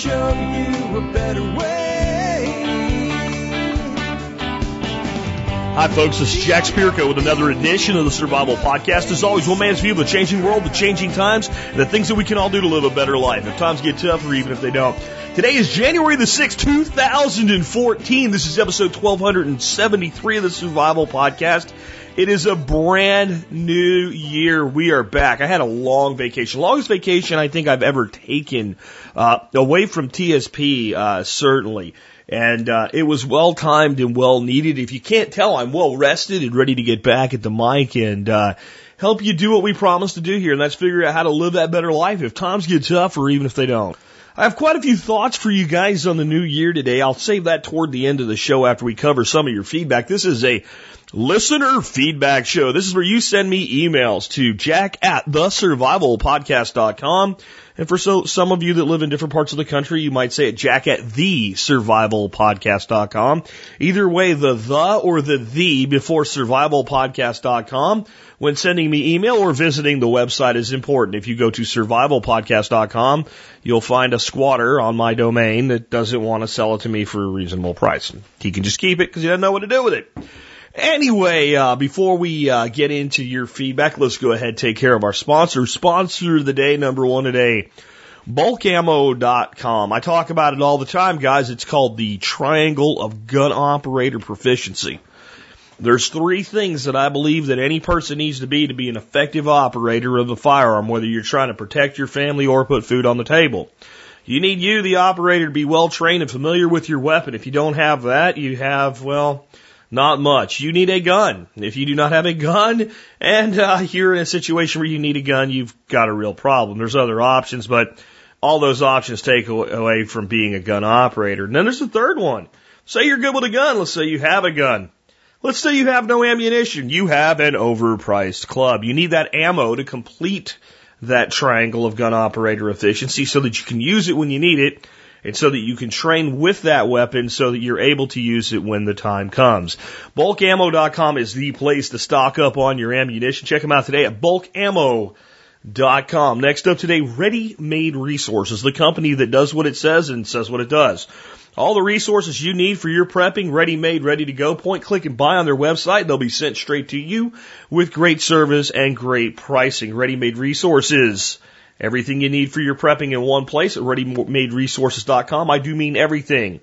show you a better way. Hi, folks. This is Jack Spirko with another edition of the Survival Podcast. As always, one man's view of the changing world, the changing times, and the things that we can all do to live a better life if times get tough or even if they don't. Today is January the 6th, 2014. This is episode 1273 of the Survival Podcast. It is a brand new year. We are back. I had a long vacation, longest vacation I think I've ever taken uh, away from TSP, uh, certainly. And uh, it was well timed and well needed. If you can't tell, I'm well rested and ready to get back at the mic and uh, help you do what we promised to do here, and that's figure out how to live that better life if times get tough or even if they don't. I have quite a few thoughts for you guys on the new year today. I'll save that toward the end of the show after we cover some of your feedback. This is a listener feedback show. This is where you send me emails to jack at thesurvivalpodcast.com. And for so, some of you that live in different parts of the country, you might say it jack at thesurvivalpodcast.com. Either way, the the or the the before survivalpodcast.com when sending me email or visiting the website is important. If you go to survivalpodcast.com, you'll find a squatter on my domain that doesn't want to sell it to me for a reasonable price. He can just keep it because he doesn't know what to do with it. Anyway, uh, before we uh, get into your feedback, let's go ahead and take care of our sponsor. Sponsor of the day, number one today, bulkammo.com. I talk about it all the time, guys. It's called the triangle of gun operator proficiency. There's three things that I believe that any person needs to be to be an effective operator of a firearm, whether you're trying to protect your family or put food on the table. You need you, the operator, to be well trained and familiar with your weapon. If you don't have that, you have, well, not much. You need a gun. If you do not have a gun and uh, you're in a situation where you need a gun, you've got a real problem. There's other options, but all those options take away from being a gun operator. And then there's the third one. Say you're good with a gun. Let's say you have a gun. Let's say you have no ammunition. You have an overpriced club. You need that ammo to complete that triangle of gun operator efficiency so that you can use it when you need it and so that you can train with that weapon so that you're able to use it when the time comes. Bulkammo.com is the place to stock up on your ammunition. Check them out today at bulkammo.com. Next up today, Ready Made Resources, the company that does what it says and says what it does. All the resources you need for your prepping, ready made, ready to go. Point, click, and buy on their website. They'll be sent straight to you with great service and great pricing. Ready made resources. Everything you need for your prepping in one place at readymaderesources.com. I do mean everything.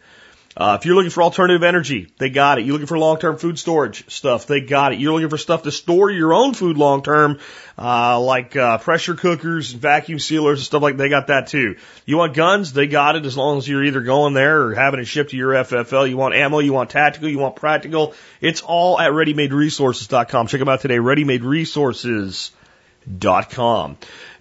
Uh, if you're looking for alternative energy, they got it. You're looking for long-term food storage stuff, they got it. You're looking for stuff to store your own food long-term, uh, like uh, pressure cookers and vacuum sealers and stuff like. They got that too. You want guns? They got it. As long as you're either going there or having it shipped to your FFL. You want ammo? You want tactical? You want practical? It's all at ReadyMadeResources.com. Check them out today. ReadyMadeResources.com.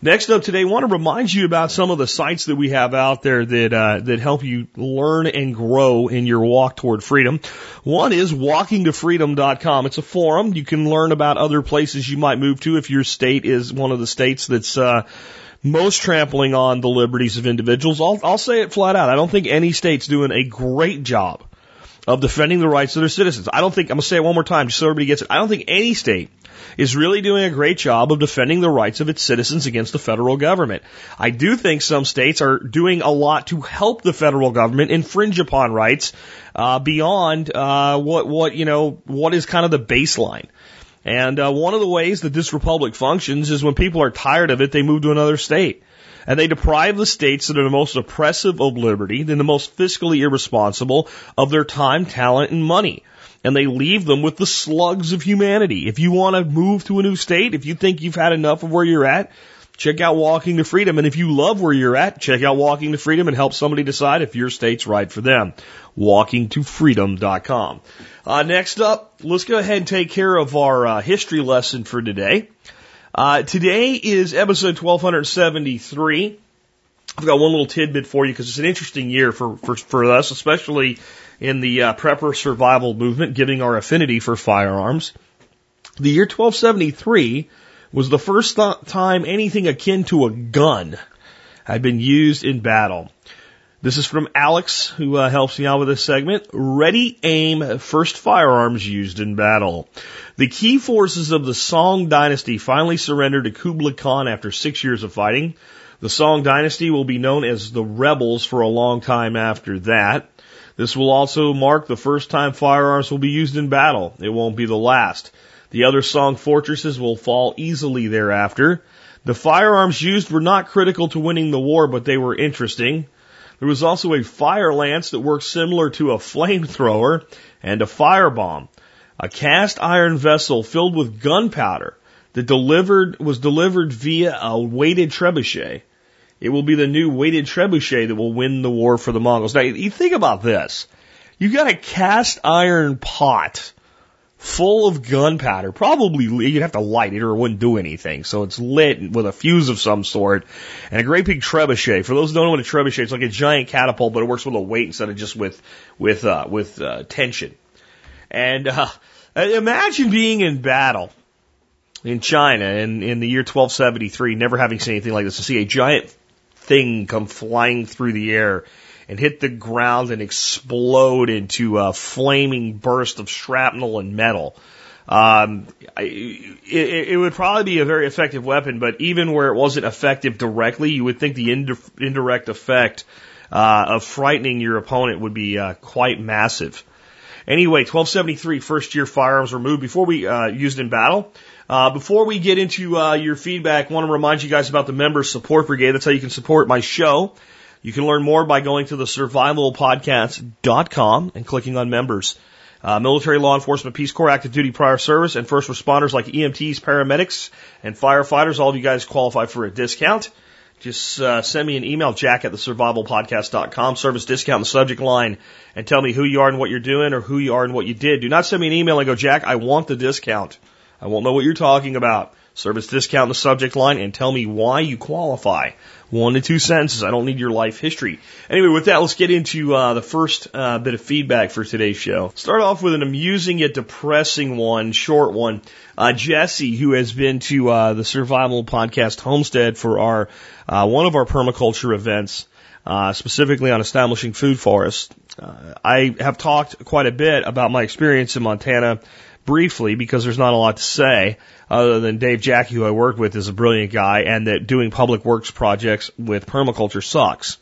Next up today, I want to remind you about some of the sites that we have out there that uh, that help you learn and grow in your walk toward freedom. One is walkingtofreedom.com. It's a forum. You can learn about other places you might move to if your state is one of the states that's uh, most trampling on the liberties of individuals. I'll, I'll say it flat out. I don't think any state's doing a great job of defending the rights of their citizens. I don't think, I'm going to say it one more time just so everybody gets it. I don't think any state is really doing a great job of defending the rights of its citizens against the federal government. I do think some states are doing a lot to help the federal government infringe upon rights uh, beyond uh, what what you know what is kind of the baseline. And uh, one of the ways that this republic functions is when people are tired of it, they move to another state. And they deprive the states that are the most oppressive of liberty, and the most fiscally irresponsible of their time, talent, and money and they leave them with the slugs of humanity. If you want to move to a new state, if you think you've had enough of where you're at, check out Walking to Freedom. And if you love where you're at, check out Walking to Freedom and help somebody decide if your state's right for them. WalkingToFreedom.com. Uh, next up, let's go ahead and take care of our uh, history lesson for today. Uh, today is episode 1273. I've got one little tidbit for you because it's an interesting year for, for, for us, especially in the uh, prepper survival movement, giving our affinity for firearms. The year 1273 was the first th- time anything akin to a gun had been used in battle. This is from Alex, who uh, helps me out with this segment. Ready, aim, first firearms used in battle. The key forces of the Song dynasty finally surrendered to Kublai Khan after six years of fighting. The Song Dynasty will be known as the Rebels for a long time after that. This will also mark the first time firearms will be used in battle. It won't be the last. The other Song fortresses will fall easily thereafter. The firearms used were not critical to winning the war, but they were interesting. There was also a fire lance that worked similar to a flamethrower and a firebomb. A cast iron vessel filled with gunpowder that delivered, was delivered via a weighted trebuchet. It will be the new weighted trebuchet that will win the war for the Mongols. Now, you think about this. You've got a cast iron pot full of gunpowder. Probably you'd have to light it or it wouldn't do anything. So it's lit with a fuse of some sort and a great big trebuchet. For those who don't know what a trebuchet, it's like a giant catapult, but it works with a weight instead of just with with uh, with uh, tension. And uh, imagine being in battle in China in, in the year 1273, never having seen anything like this, to see a giant thing come flying through the air and hit the ground and explode into a flaming burst of shrapnel and metal. Um, it, it would probably be a very effective weapon, but even where it wasn't effective directly, you would think the indirect effect uh, of frightening your opponent would be uh, quite massive. Anyway, 1273 first year firearms removed before we uh, used in battle. Uh, before we get into uh, your feedback, I want to remind you guys about the Member Support Brigade. That's how you can support my show. You can learn more by going to the survivalpodcast.com and clicking on members. Uh, military, law enforcement, Peace Corps, active duty prior service, and first responders like EMTs, paramedics, and firefighters. All of you guys qualify for a discount. Just uh, send me an email, jack at the survivalpodcast.com, service discount in the subject line, and tell me who you are and what you're doing or who you are and what you did. Do not send me an email and go, Jack, I want the discount. I won't know what you're talking about. Service discount in the subject line and tell me why you qualify. One to two sentences. I don't need your life history. Anyway, with that, let's get into uh, the first uh, bit of feedback for today's show. Start off with an amusing yet depressing one, short one. Uh, Jesse, who has been to uh, the Survival Podcast Homestead for our uh, one of our permaculture events, uh, specifically on establishing food forests. I have talked quite a bit about my experience in Montana briefly because there's not a lot to say other than Dave Jacke, who I worked with, is a brilliant guy, and that doing public works projects with permaculture sucks.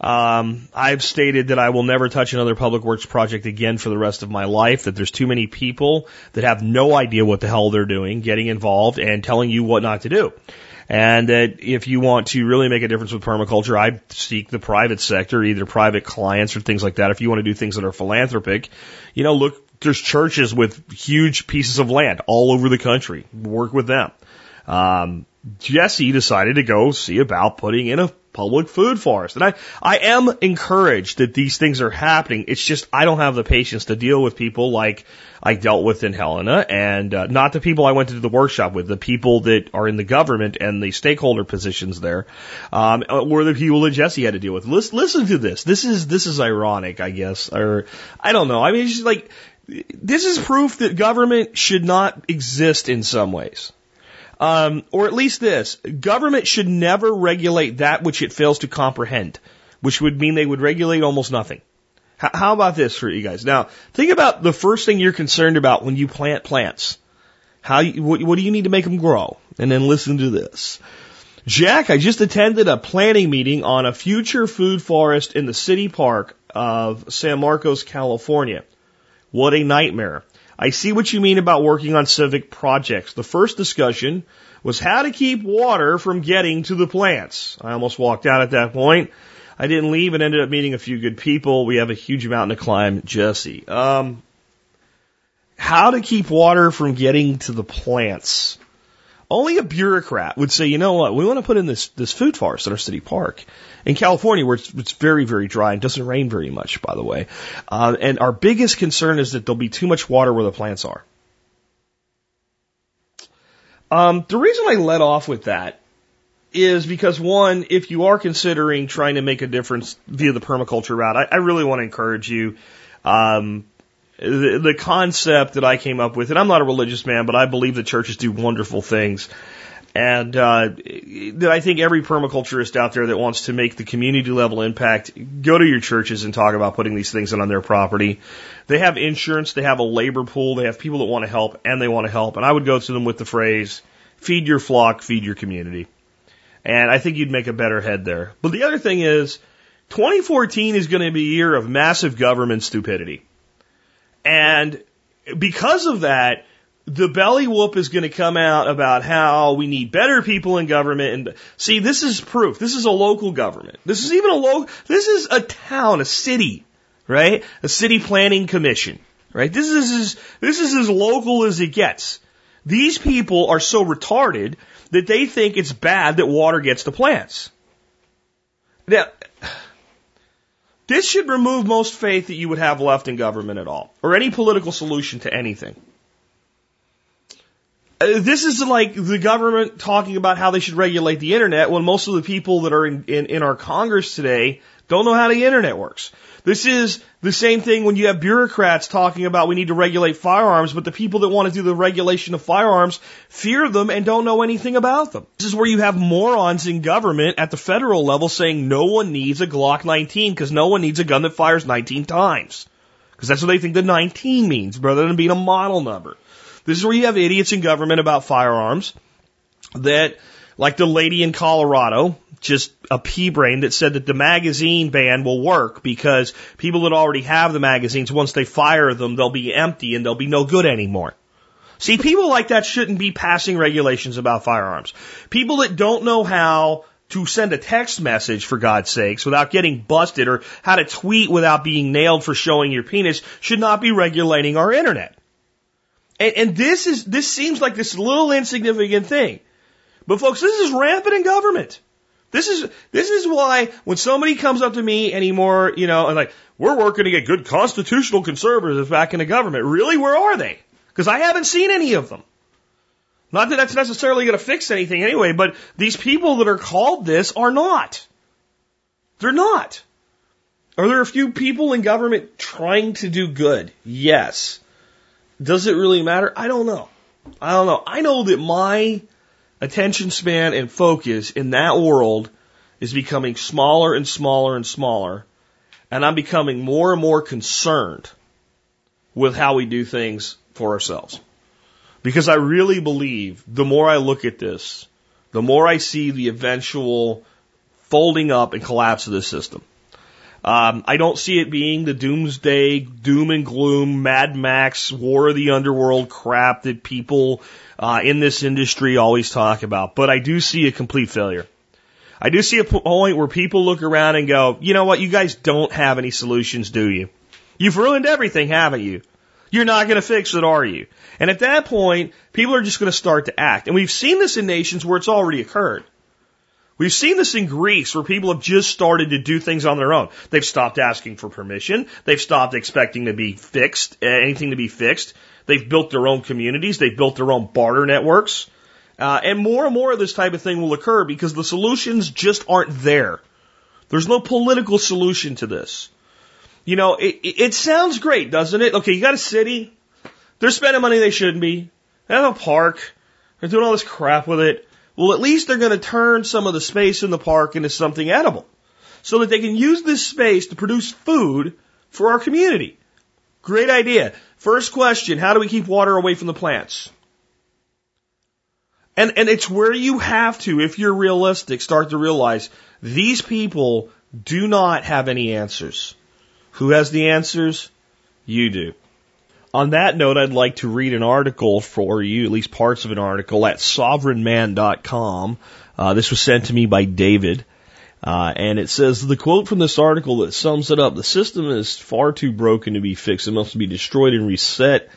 Um, I've stated that I will never touch another public works project again for the rest of my life, that there's too many people that have no idea what the hell they're doing, getting involved and telling you what not to do. And that if you want to really make a difference with permaculture, I seek the private sector, either private clients or things like that. If you want to do things that are philanthropic, you know, look there's churches with huge pieces of land all over the country. Work with them. Um, Jesse decided to go see about putting in a public food forest. And I, I am encouraged that these things are happening. It's just I don't have the patience to deal with people like I dealt with in Helena and uh, not the people I went to the workshop with, the people that are in the government and the stakeholder positions there, um, the people that Jesse had to deal with. Listen, listen to this. This is, this is ironic, I guess, or I don't know. I mean, it's just like, this is proof that government should not exist in some ways. Um, or at least this government should never regulate that which it fails to comprehend, which would mean they would regulate almost nothing. H- how about this for you guys? Now, think about the first thing you're concerned about when you plant plants. How you, what, what do you need to make them grow? And then listen to this. Jack, I just attended a planning meeting on a future food forest in the city park of San Marcos, California. What a nightmare. I see what you mean about working on civic projects. The first discussion was how to keep water from getting to the plants. I almost walked out at that point. I didn't leave and ended up meeting a few good people. We have a huge mountain to climb, Jesse. Um, how to keep water from getting to the plants. Only a bureaucrat would say, you know what, we want to put in this, this food forest in our city park. In California, where it's, it's very, very dry and doesn't rain very much, by the way. Uh, and our biggest concern is that there'll be too much water where the plants are. Um, the reason I let off with that is because one, if you are considering trying to make a difference via the permaculture route, I, I really want to encourage you. Um, the, the concept that I came up with, and I'm not a religious man, but I believe the churches do wonderful things. And uh, I think every permaculturist out there that wants to make the community level impact, go to your churches and talk about putting these things in on their property. They have insurance, they have a labor pool, they have people that want to help, and they want to help. And I would go to them with the phrase, feed your flock, feed your community. And I think you'd make a better head there. But the other thing is, 2014 is going to be a year of massive government stupidity. And because of that, the belly whoop is going to come out about how we need better people in government. And see, this is proof. This is a local government. This is even a local, this is a town, a city, right? A city planning commission, right? This is as, this is as local as it gets. These people are so retarded that they think it's bad that water gets to plants. Now, this should remove most faith that you would have left in government at all, or any political solution to anything. Uh, this is like the government talking about how they should regulate the internet when most of the people that are in, in, in our Congress today don't know how the internet works. This is the same thing when you have bureaucrats talking about we need to regulate firearms, but the people that want to do the regulation of firearms fear them and don't know anything about them. This is where you have morons in government at the federal level saying no one needs a Glock 19 because no one needs a gun that fires 19 times. Because that's what they think the 19 means, rather than being a model number. This is where you have idiots in government about firearms that, like the lady in Colorado, just a pea brain that said that the magazine ban will work because people that already have the magazines, once they fire them, they'll be empty and they'll be no good anymore. See, people like that shouldn't be passing regulations about firearms. People that don't know how to send a text message, for God's sakes, without getting busted or how to tweet without being nailed for showing your penis should not be regulating our internet. And, and this is, this seems like this little insignificant thing. But folks, this is rampant in government. This is this is why when somebody comes up to me anymore, you know, and like we're working to get good constitutional conservatives back in the government. Really, where are they? Because I haven't seen any of them. Not that that's necessarily going to fix anything anyway, but these people that are called this are not. They're not. Are there a few people in government trying to do good? Yes. Does it really matter? I don't know. I don't know. I know that my attention span and focus in that world is becoming smaller and smaller and smaller. And I'm becoming more and more concerned with how we do things for ourselves. Because I really believe the more I look at this, the more I see the eventual folding up and collapse of this system. Um, I don't see it being the doomsday, doom and gloom, Mad Max, War of the Underworld crap that people uh, in this industry always talk about, but I do see a complete failure. I do see a point where people look around and go, you know what, you guys don't have any solutions, do you? You've ruined everything, haven't you? You're not going to fix it, are you? And at that point, people are just going to start to act. And we've seen this in nations where it's already occurred. We've seen this in Greece where people have just started to do things on their own. They've stopped asking for permission. They've stopped expecting to be fixed, anything to be fixed. They've built their own communities. They've built their own barter networks. Uh, and more and more of this type of thing will occur because the solutions just aren't there. There's no political solution to this. You know, it, it sounds great, doesn't it? Okay, you got a city. They're spending money they shouldn't be. They have a park. They're doing all this crap with it. Well, at least they're going to turn some of the space in the park into something edible so that they can use this space to produce food for our community. Great idea. First question, how do we keep water away from the plants? And, and it's where you have to, if you're realistic, start to realize these people do not have any answers. Who has the answers? You do. On that note, I'd like to read an article for you, at least parts of an article at sovereignman.com. Uh, this was sent to me by David. Uh, and it says the quote from this article that sums it up: "The system is far too broken to be fixed. It must be destroyed and reset."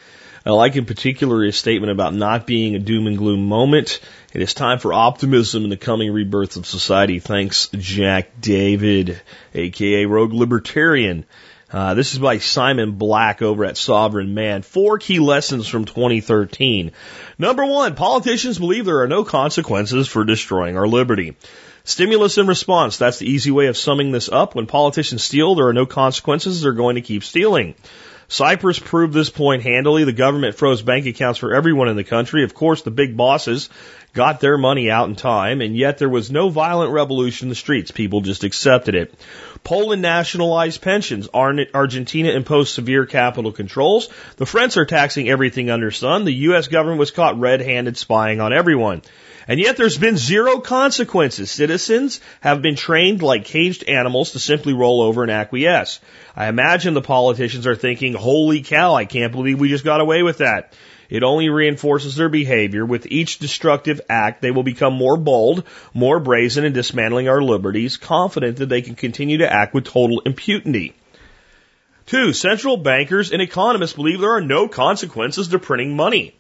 I like in particular his statement about not being a doom and gloom moment. It is time for optimism in the coming rebirth of society. Thanks, Jack David, aka Rogue Libertarian. Uh, this is by Simon Black over at Sovereign Man. Four key lessons from 2013. Number one, politicians believe there are no consequences for destroying our liberty. Stimulus and response. That's the easy way of summing this up. When politicians steal, there are no consequences. They're going to keep stealing. Cyprus proved this point handily. The government froze bank accounts for everyone in the country. Of course, the big bosses got their money out in time, and yet there was no violent revolution in the streets. People just accepted it. Poland nationalized pensions. Argentina imposed severe capital controls. The French are taxing everything under sun. The U.S. government was caught red-handed spying on everyone. And yet there's been zero consequences. Citizens have been trained like caged animals to simply roll over and acquiesce. I imagine the politicians are thinking, holy cow, I can't believe we just got away with that. It only reinforces their behavior. With each destructive act, they will become more bold, more brazen in dismantling our liberties, confident that they can continue to act with total impunity. Two, central bankers and economists believe there are no consequences to printing money.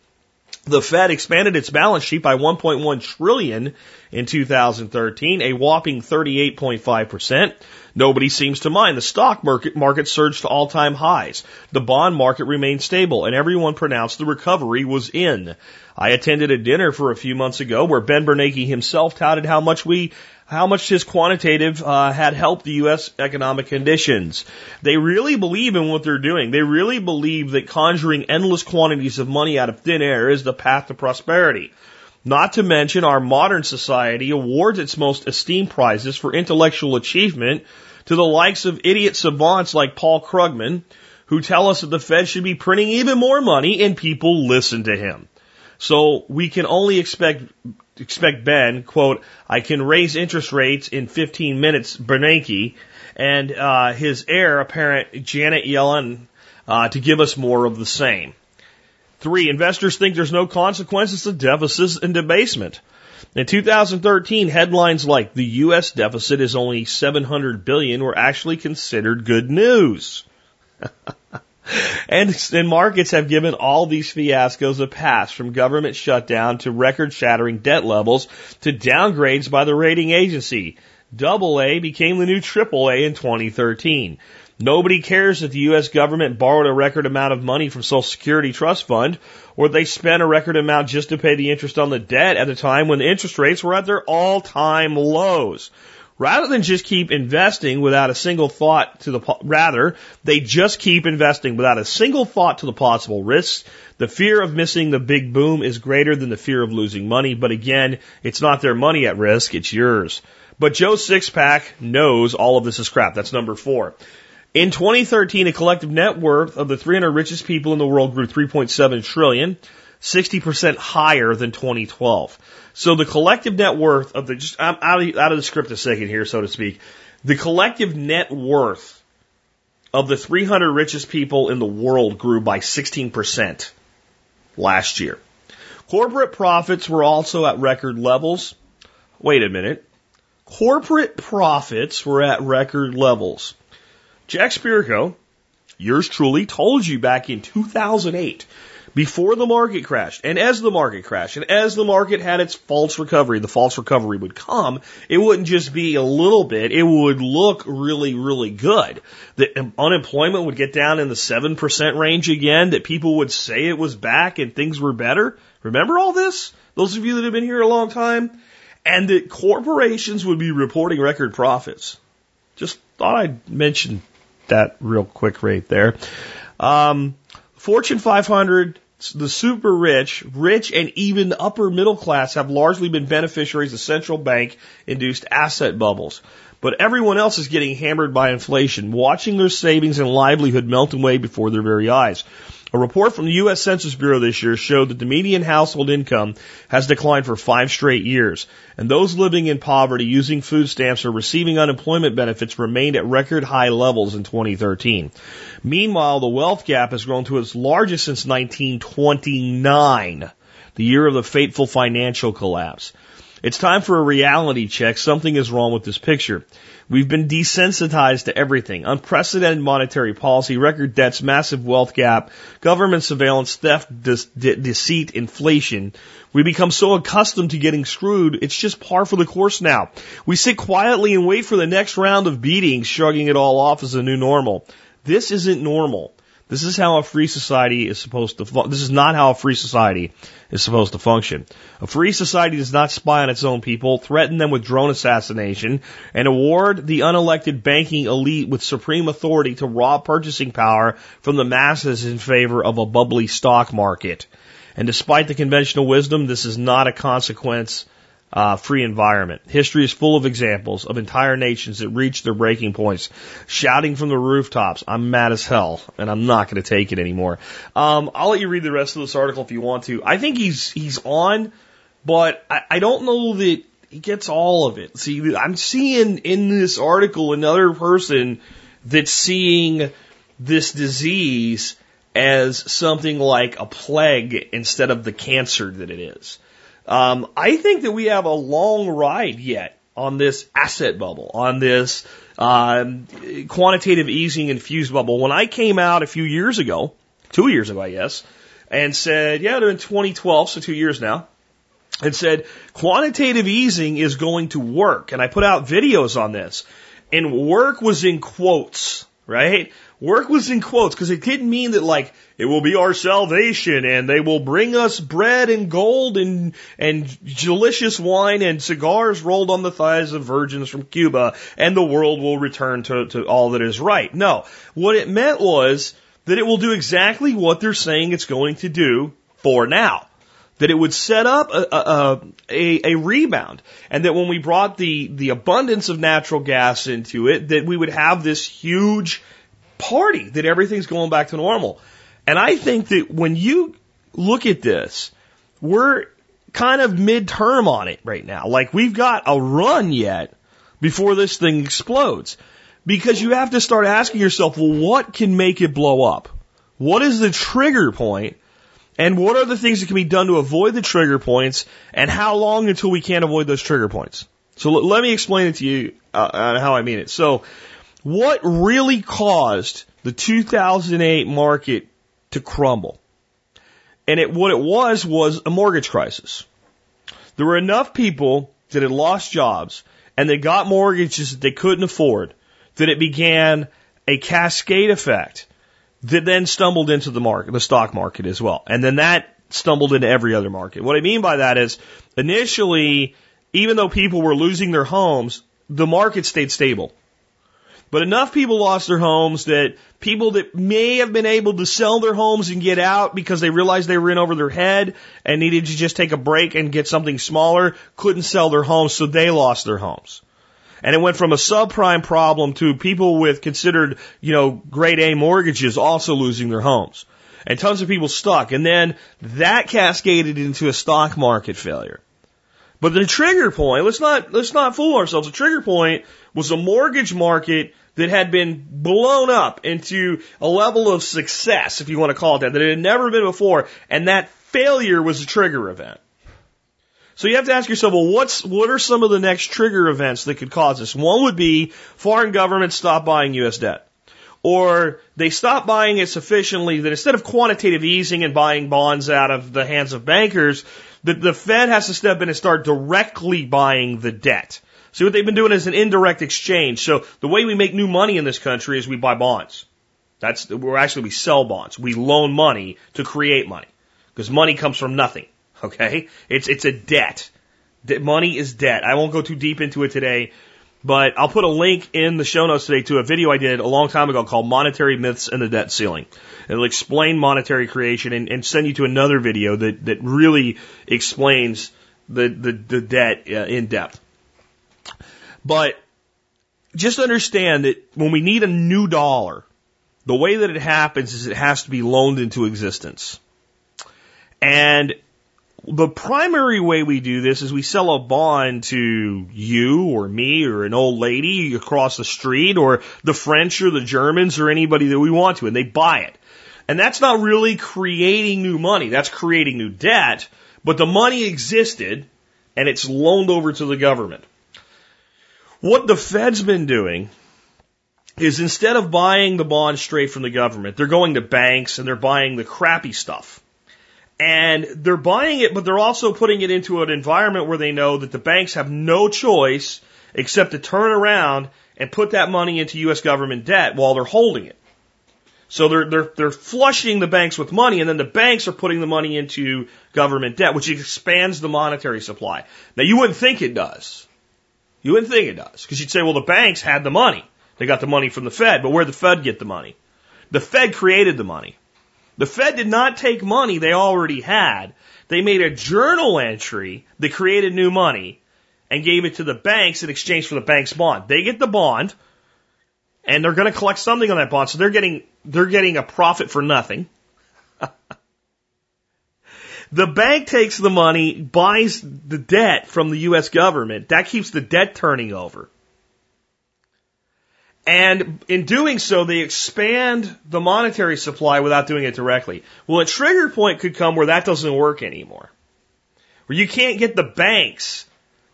The Fed expanded its balance sheet by 1.1 trillion in 2013, a whopping 38.5%. Nobody seems to mind. The stock market, market surged to all-time highs. The bond market remained stable and everyone pronounced the recovery was in. I attended a dinner for a few months ago where Ben Bernanke himself touted how much we how much his quantitative uh, had helped the U.S. economic conditions. They really believe in what they're doing. They really believe that conjuring endless quantities of money out of thin air is the path to prosperity. Not to mention our modern society awards its most esteemed prizes for intellectual achievement to the likes of idiot savants like Paul Krugman, who tell us that the Fed should be printing even more money and people listen to him. So we can only expect expect Ben, quote, I can raise interest rates in 15 minutes, Bernanke, and uh, his heir apparent, Janet Yellen, uh, to give us more of the same. Three, investors think there's no consequences to deficits and debasement. In 2013, headlines like the U.S. deficit is only 700 billion were actually considered good news. And, and markets have given all these fiascos a pass from government shutdown to record shattering debt levels to downgrades by the rating agency. Double A became the new triple A in 2013. Nobody cares that the U.S. government borrowed a record amount of money from Social Security Trust Fund or they spent a record amount just to pay the interest on the debt at a time when the interest rates were at their all time lows. Rather than just keep investing without a single thought to the, rather, they just keep investing without a single thought to the possible risks. The fear of missing the big boom is greater than the fear of losing money. But again, it's not their money at risk, it's yours. But Joe Sixpack knows all of this is crap. That's number four. In 2013, the collective net worth of the 300 richest people in the world grew 3.7 trillion, 60% higher than 2012. So the collective net worth of the, just, I'm out of, out of the script a second here, so to speak. The collective net worth of the 300 richest people in the world grew by 16% last year. Corporate profits were also at record levels. Wait a minute. Corporate profits were at record levels. Jack Spirko, yours truly, told you back in 2008 before the market crashed and as the market crashed and as the market had its false recovery, the false recovery would come. It wouldn't just be a little bit. It would look really, really good. The unemployment would get down in the 7% range again, that people would say it was back and things were better. Remember all this? Those of you that have been here a long time? And that corporations would be reporting record profits. Just thought I'd mention that real quick right there. Um, Fortune 500, the super rich, rich, and even the upper middle class have largely been beneficiaries of central bank induced asset bubbles. But everyone else is getting hammered by inflation, watching their savings and livelihood melt away before their very eyes. A report from the U.S. Census Bureau this year showed that the median household income has declined for five straight years, and those living in poverty using food stamps or receiving unemployment benefits remained at record high levels in 2013. Meanwhile, the wealth gap has grown to its largest since 1929, the year of the fateful financial collapse. It's time for a reality check. Something is wrong with this picture. We've been desensitized to everything. Unprecedented monetary policy, record debts, massive wealth gap, government surveillance, theft, de- deceit, inflation. We become so accustomed to getting screwed, it's just par for the course now. We sit quietly and wait for the next round of beatings, shrugging it all off as a new normal. This isn't normal. This is how a free society is supposed to. Fu- this is not how a free society is supposed to function. A free society does not spy on its own people, threaten them with drone assassination, and award the unelected banking elite with supreme authority to rob purchasing power from the masses in favor of a bubbly stock market. And despite the conventional wisdom, this is not a consequence uh, free environment. History is full of examples of entire nations that reach their breaking points, shouting from the rooftops, I'm mad as hell, and I'm not going to take it anymore. Um, I'll let you read the rest of this article if you want to. I think he's, he's on, but I, I don't know that he gets all of it. See, I'm seeing in this article another person that's seeing this disease as something like a plague instead of the cancer that it is. Um, I think that we have a long ride yet on this asset bubble, on this um, quantitative easing infused bubble. When I came out a few years ago, two years ago, I guess, and said, yeah, in 2012, so two years now, and said quantitative easing is going to work. And I put out videos on this. And work was in quotes, right? Work was in quotes because it didn't mean that like it will be our salvation and they will bring us bread and gold and and delicious wine and cigars rolled on the thighs of virgins from Cuba and the world will return to, to all that is right. No. What it meant was that it will do exactly what they're saying it's going to do for now that it would set up a, a, a, rebound, and that when we brought the the abundance of natural gas into it, that we would have this huge party, that everything's going back to normal. And I think that when you look at this, we're kind of midterm on it right now. Like we've got a run yet before this thing explodes. Because you have to start asking yourself, well, what can make it blow up? What is the trigger point? And what are the things that can be done to avoid the trigger points? And how long until we can't avoid those trigger points? So let me explain it to you uh, how I mean it. So what really caused the 2008 market to crumble? And it, what it was was a mortgage crisis. There were enough people that had lost jobs and they got mortgages that they couldn't afford that it began a cascade effect that then stumbled into the market, the stock market as well. And then that stumbled into every other market. What I mean by that is initially, even though people were losing their homes, the market stayed stable. But enough people lost their homes that people that may have been able to sell their homes and get out because they realized they were in over their head and needed to just take a break and get something smaller couldn't sell their homes, so they lost their homes. And it went from a subprime problem to people with considered, you know, grade A mortgages also losing their homes. And tons of people stuck. And then that cascaded into a stock market failure. But the trigger point, let's not, let's not fool ourselves. The trigger point was a mortgage market that had been blown up into a level of success, if you want to call it that, that it had never been before. And that failure was a trigger event. So you have to ask yourself, well, what's, what are some of the next trigger events that could cause this? One would be foreign governments stop buying U.S. debt. Or they stop buying it sufficiently that instead of quantitative easing and buying bonds out of the hands of bankers, the, the Fed has to step in and start directly buying the debt. See what they've been doing is an indirect exchange. So the way we make new money in this country is we buy bonds. That's we're actually we sell bonds. We loan money to create money because money comes from nothing. Okay, it's it's a debt. Money is debt. I won't go too deep into it today, but I'll put a link in the show notes today to a video I did a long time ago called "Monetary Myths and the Debt Ceiling." It'll explain monetary creation and, and send you to another video that that really explains the the, the debt uh, in depth. But just understand that when we need a new dollar, the way that it happens is it has to be loaned into existence. And the primary way we do this is we sell a bond to you or me or an old lady across the street or the French or the Germans or anybody that we want to, and they buy it. And that's not really creating new money. That's creating new debt, but the money existed and it's loaned over to the government. What the Fed's been doing is instead of buying the bond straight from the government, they're going to banks and they're buying the crappy stuff. And they're buying it, but they're also putting it into an environment where they know that the banks have no choice except to turn around and put that money into U.S. government debt while they're holding it. So they're, they're, they're flushing the banks with money and then the banks are putting the money into government debt, which expands the monetary supply. Now you wouldn't think it does. You wouldn't think it does because you'd say, well, the banks had the money. They got the money from the Fed, but where'd the Fed get the money? The Fed created the money. The Fed did not take money they already had. They made a journal entry that created new money and gave it to the banks in exchange for the bank's bond. They get the bond and they're going to collect something on that bond. So they're getting, they're getting a profit for nothing. the bank takes the money, buys the debt from the U.S. government. That keeps the debt turning over. And in doing so, they expand the monetary supply without doing it directly. Well, a trigger point could come where that doesn't work anymore. Where you can't get the banks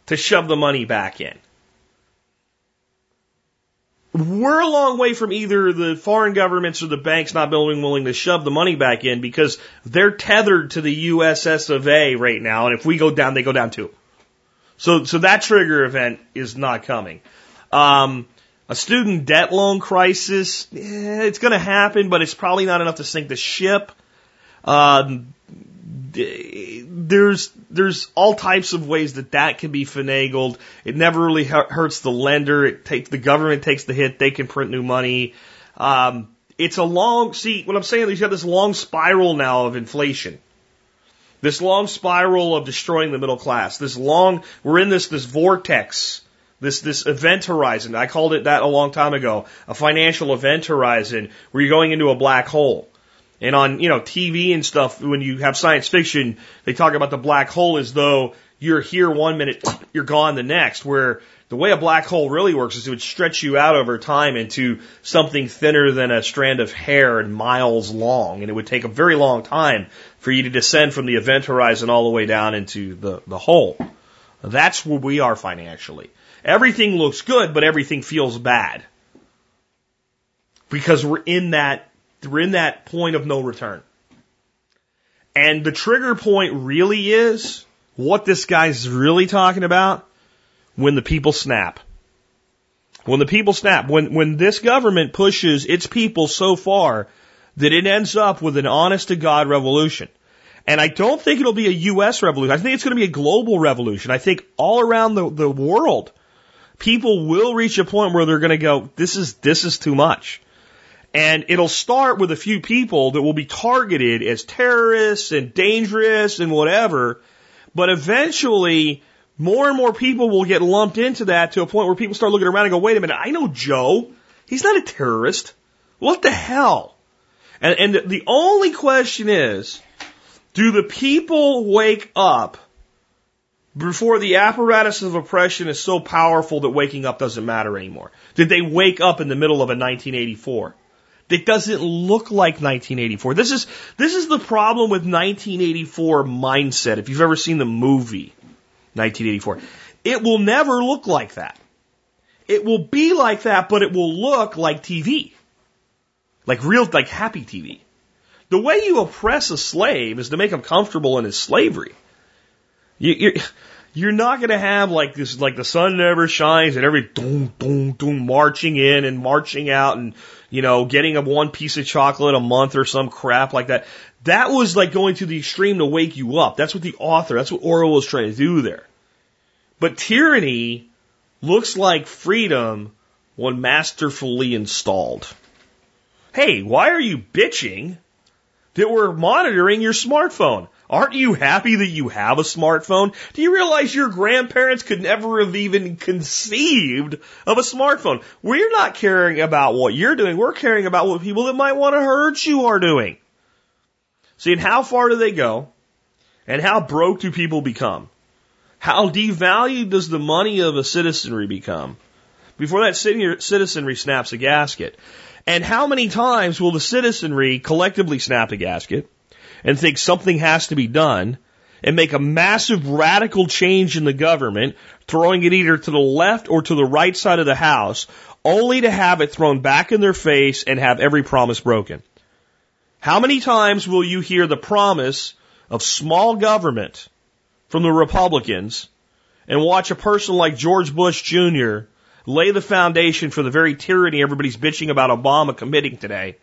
to shove the money back in. We're a long way from either the foreign governments or the banks not being willing to shove the money back in because they're tethered to the USS of A right now, and if we go down, they go down too. So, so that trigger event is not coming. Um, a student debt loan crisis, eh, it's going to happen, but it's probably not enough to sink the ship. Um, there's there's all types of ways that that can be finagled. It never really hurts the lender. It takes the government takes the hit. They can print new money. Um, it's a long see what I'm saying is you have this long spiral now of inflation. This long spiral of destroying the middle class. This long we're in this this vortex. This this event horizon. I called it that a long time ago. A financial event horizon where you're going into a black hole. And on, you know, TV and stuff, when you have science fiction, they talk about the black hole as though you're here one minute, you're gone the next, where the way a black hole really works is it would stretch you out over time into something thinner than a strand of hair and miles long. And it would take a very long time for you to descend from the event horizon all the way down into the, the hole. That's where we are financially. Everything looks good, but everything feels bad. Because we're in that we're in that point of no return. And the trigger point really is what this guy's really talking about when the people snap. When the people snap, when, when this government pushes its people so far that it ends up with an honest to God revolution. And I don't think it'll be a U.S. revolution. I think it's going to be a global revolution. I think all around the, the world, people will reach a point where they're going to go, this is, this is too much. And it'll start with a few people that will be targeted as terrorists and dangerous and whatever. But eventually, more and more people will get lumped into that to a point where people start looking around and go, wait a minute, I know Joe. He's not a terrorist. What the hell? And, and the only question is, do the people wake up before the apparatus of oppression is so powerful that waking up doesn't matter anymore? Did they wake up in the middle of a 1984? that doesn't look like 1984. This is, this is the problem with 1984 mindset. If you've ever seen the movie 1984, it will never look like that. It will be like that, but it will look like TV. Like real, like happy TV. The way you oppress a slave is to make him comfortable in his slavery. You, you're, you're not going to have like this, like the sun never shines and every boom, boom, boom marching in and marching out and you know, getting a one piece of chocolate a month or some crap like that. That was like going to the extreme to wake you up. That's what the author, that's what Orwell was trying to do there. But tyranny looks like freedom when masterfully installed. Hey, why are you bitching that we're monitoring your smartphone? Aren't you happy that you have a smartphone? Do you realize your grandparents could never have even conceived of a smartphone? We're not caring about what you're doing. We're caring about what people that might want to hurt you are doing. See, and how far do they go? And how broke do people become? How devalued does the money of a citizenry become? Before that citizenry snaps a gasket. And how many times will the citizenry collectively snap a gasket? And think something has to be done and make a massive radical change in the government, throwing it either to the left or to the right side of the house, only to have it thrown back in their face and have every promise broken. How many times will you hear the promise of small government from the Republicans and watch a person like George Bush Jr. lay the foundation for the very tyranny everybody's bitching about Obama committing today?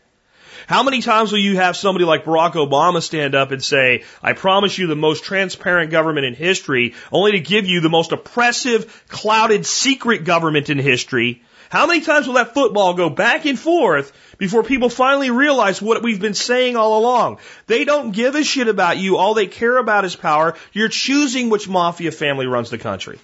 How many times will you have somebody like Barack Obama stand up and say, I promise you the most transparent government in history, only to give you the most oppressive, clouded, secret government in history? How many times will that football go back and forth before people finally realize what we've been saying all along? They don't give a shit about you. All they care about is power. You're choosing which mafia family runs the country.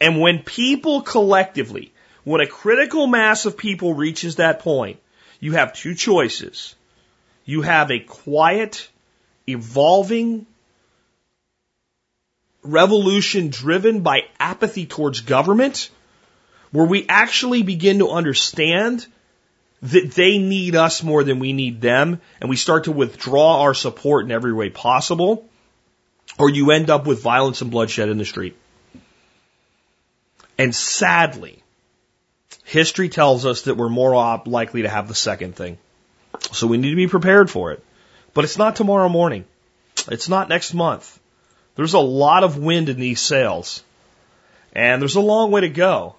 And when people collectively, when a critical mass of people reaches that point, you have two choices. You have a quiet, evolving revolution driven by apathy towards government, where we actually begin to understand that they need us more than we need them, and we start to withdraw our support in every way possible, or you end up with violence and bloodshed in the street. And sadly, history tells us that we're more likely to have the second thing. So we need to be prepared for it. But it's not tomorrow morning. It's not next month. There's a lot of wind in these sails. And there's a long way to go.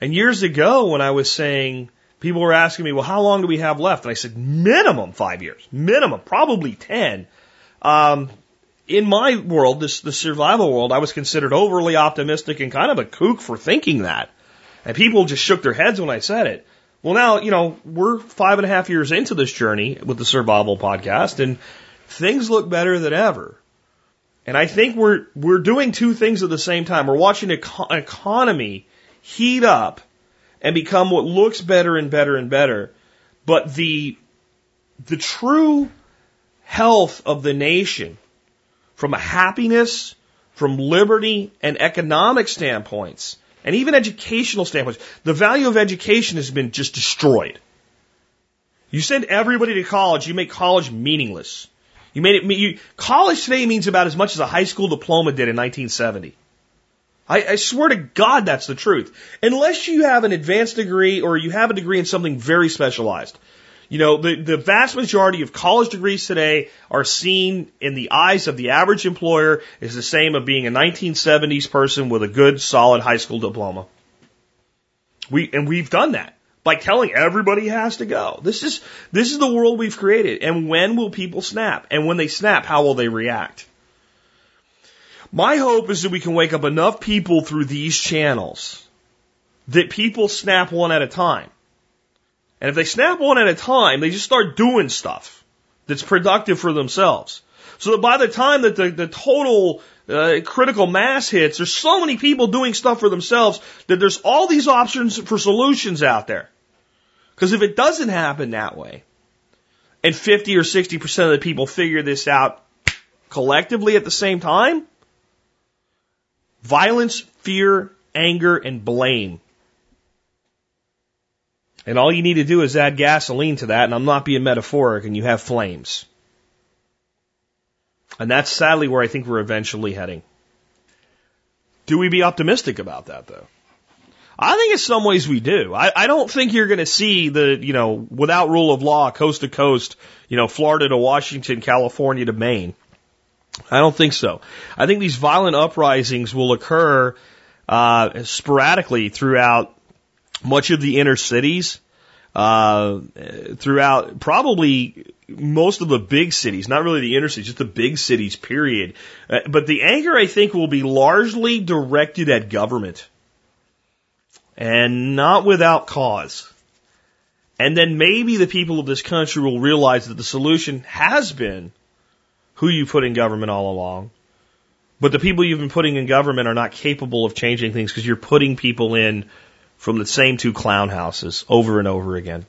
And years ago, when I was saying, people were asking me, well, how long do we have left? And I said, minimum five years. Minimum, probably ten. Um, in my world, this the survival world, I was considered overly optimistic and kind of a kook for thinking that. And people just shook their heads when I said it. Well, now, you know, we're five and a half years into this journey with the survival podcast and things look better than ever. And I think we're, we're doing two things at the same time. We're watching an economy heat up and become what looks better and better and better. But the, the true health of the nation from a happiness, from liberty and economic standpoints, and even educational standpoints, the value of education has been just destroyed. You send everybody to college, you make college meaningless. You made it, you, college today means about as much as a high school diploma did in 1970. I, I swear to God that's the truth. Unless you have an advanced degree or you have a degree in something very specialized. You know, the, the vast majority of college degrees today are seen in the eyes of the average employer as the same of being a 1970s person with a good, solid high school diploma. We, and we've done that by telling everybody has to go. This is, this is the world we've created. And when will people snap? And when they snap, how will they react? My hope is that we can wake up enough people through these channels that people snap one at a time. And if they snap one at a time, they just start doing stuff that's productive for themselves. So that by the time that the, the total uh, critical mass hits, there's so many people doing stuff for themselves that there's all these options for solutions out there. Because if it doesn't happen that way, and 50 or 60% of the people figure this out collectively at the same time, violence, fear, anger, and blame and all you need to do is add gasoline to that, and I'm not being metaphoric, and you have flames. And that's sadly where I think we're eventually heading. Do we be optimistic about that though? I think in some ways we do. I, I don't think you're going to see the, you know, without rule of law, coast to coast, you know, Florida to Washington, California to Maine. I don't think so. I think these violent uprisings will occur uh, sporadically throughout much of the inner cities, uh, throughout probably most of the big cities, not really the inner cities, just the big cities, period. Uh, but the anger, I think, will be largely directed at government and not without cause. And then maybe the people of this country will realize that the solution has been who you put in government all along. But the people you've been putting in government are not capable of changing things because you're putting people in from the same two clown houses over and over again.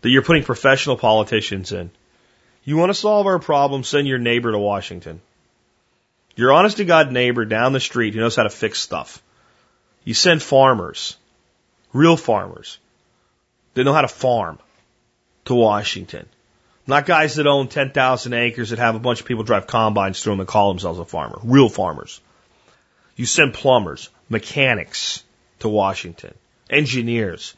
That you're putting professional politicians in. You want to solve our problem, send your neighbor to Washington. Your honest to God neighbor down the street who knows how to fix stuff. You send farmers, real farmers, that know how to farm to Washington. Not guys that own 10,000 acres that have a bunch of people drive combines through them and call themselves a farmer. Real farmers. You send plumbers, mechanics to Washington engineers,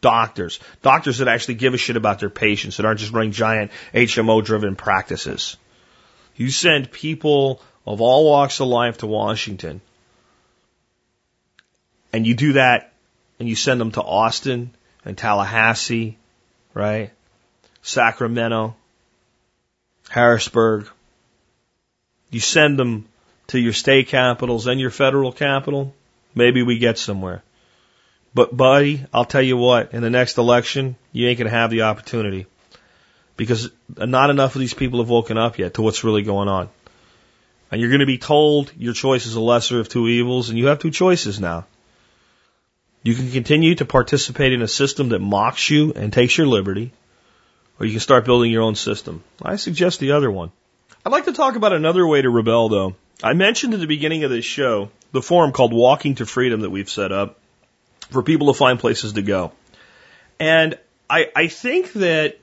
doctors, doctors that actually give a shit about their patients that aren't just running giant HMO driven practices. You send people of all walks of life to Washington. And you do that and you send them to Austin and Tallahassee, right? Sacramento, Harrisburg. You send them to your state capitals and your federal capital, maybe we get somewhere. But buddy, I'll tell you what, in the next election, you ain't gonna have the opportunity. Because not enough of these people have woken up yet to what's really going on. And you're gonna be told your choice is a lesser of two evils, and you have two choices now. You can continue to participate in a system that mocks you and takes your liberty, or you can start building your own system. I suggest the other one. I'd like to talk about another way to rebel, though. I mentioned at the beginning of this show the forum called Walking to Freedom that we've set up for people to find places to go. And I, I think that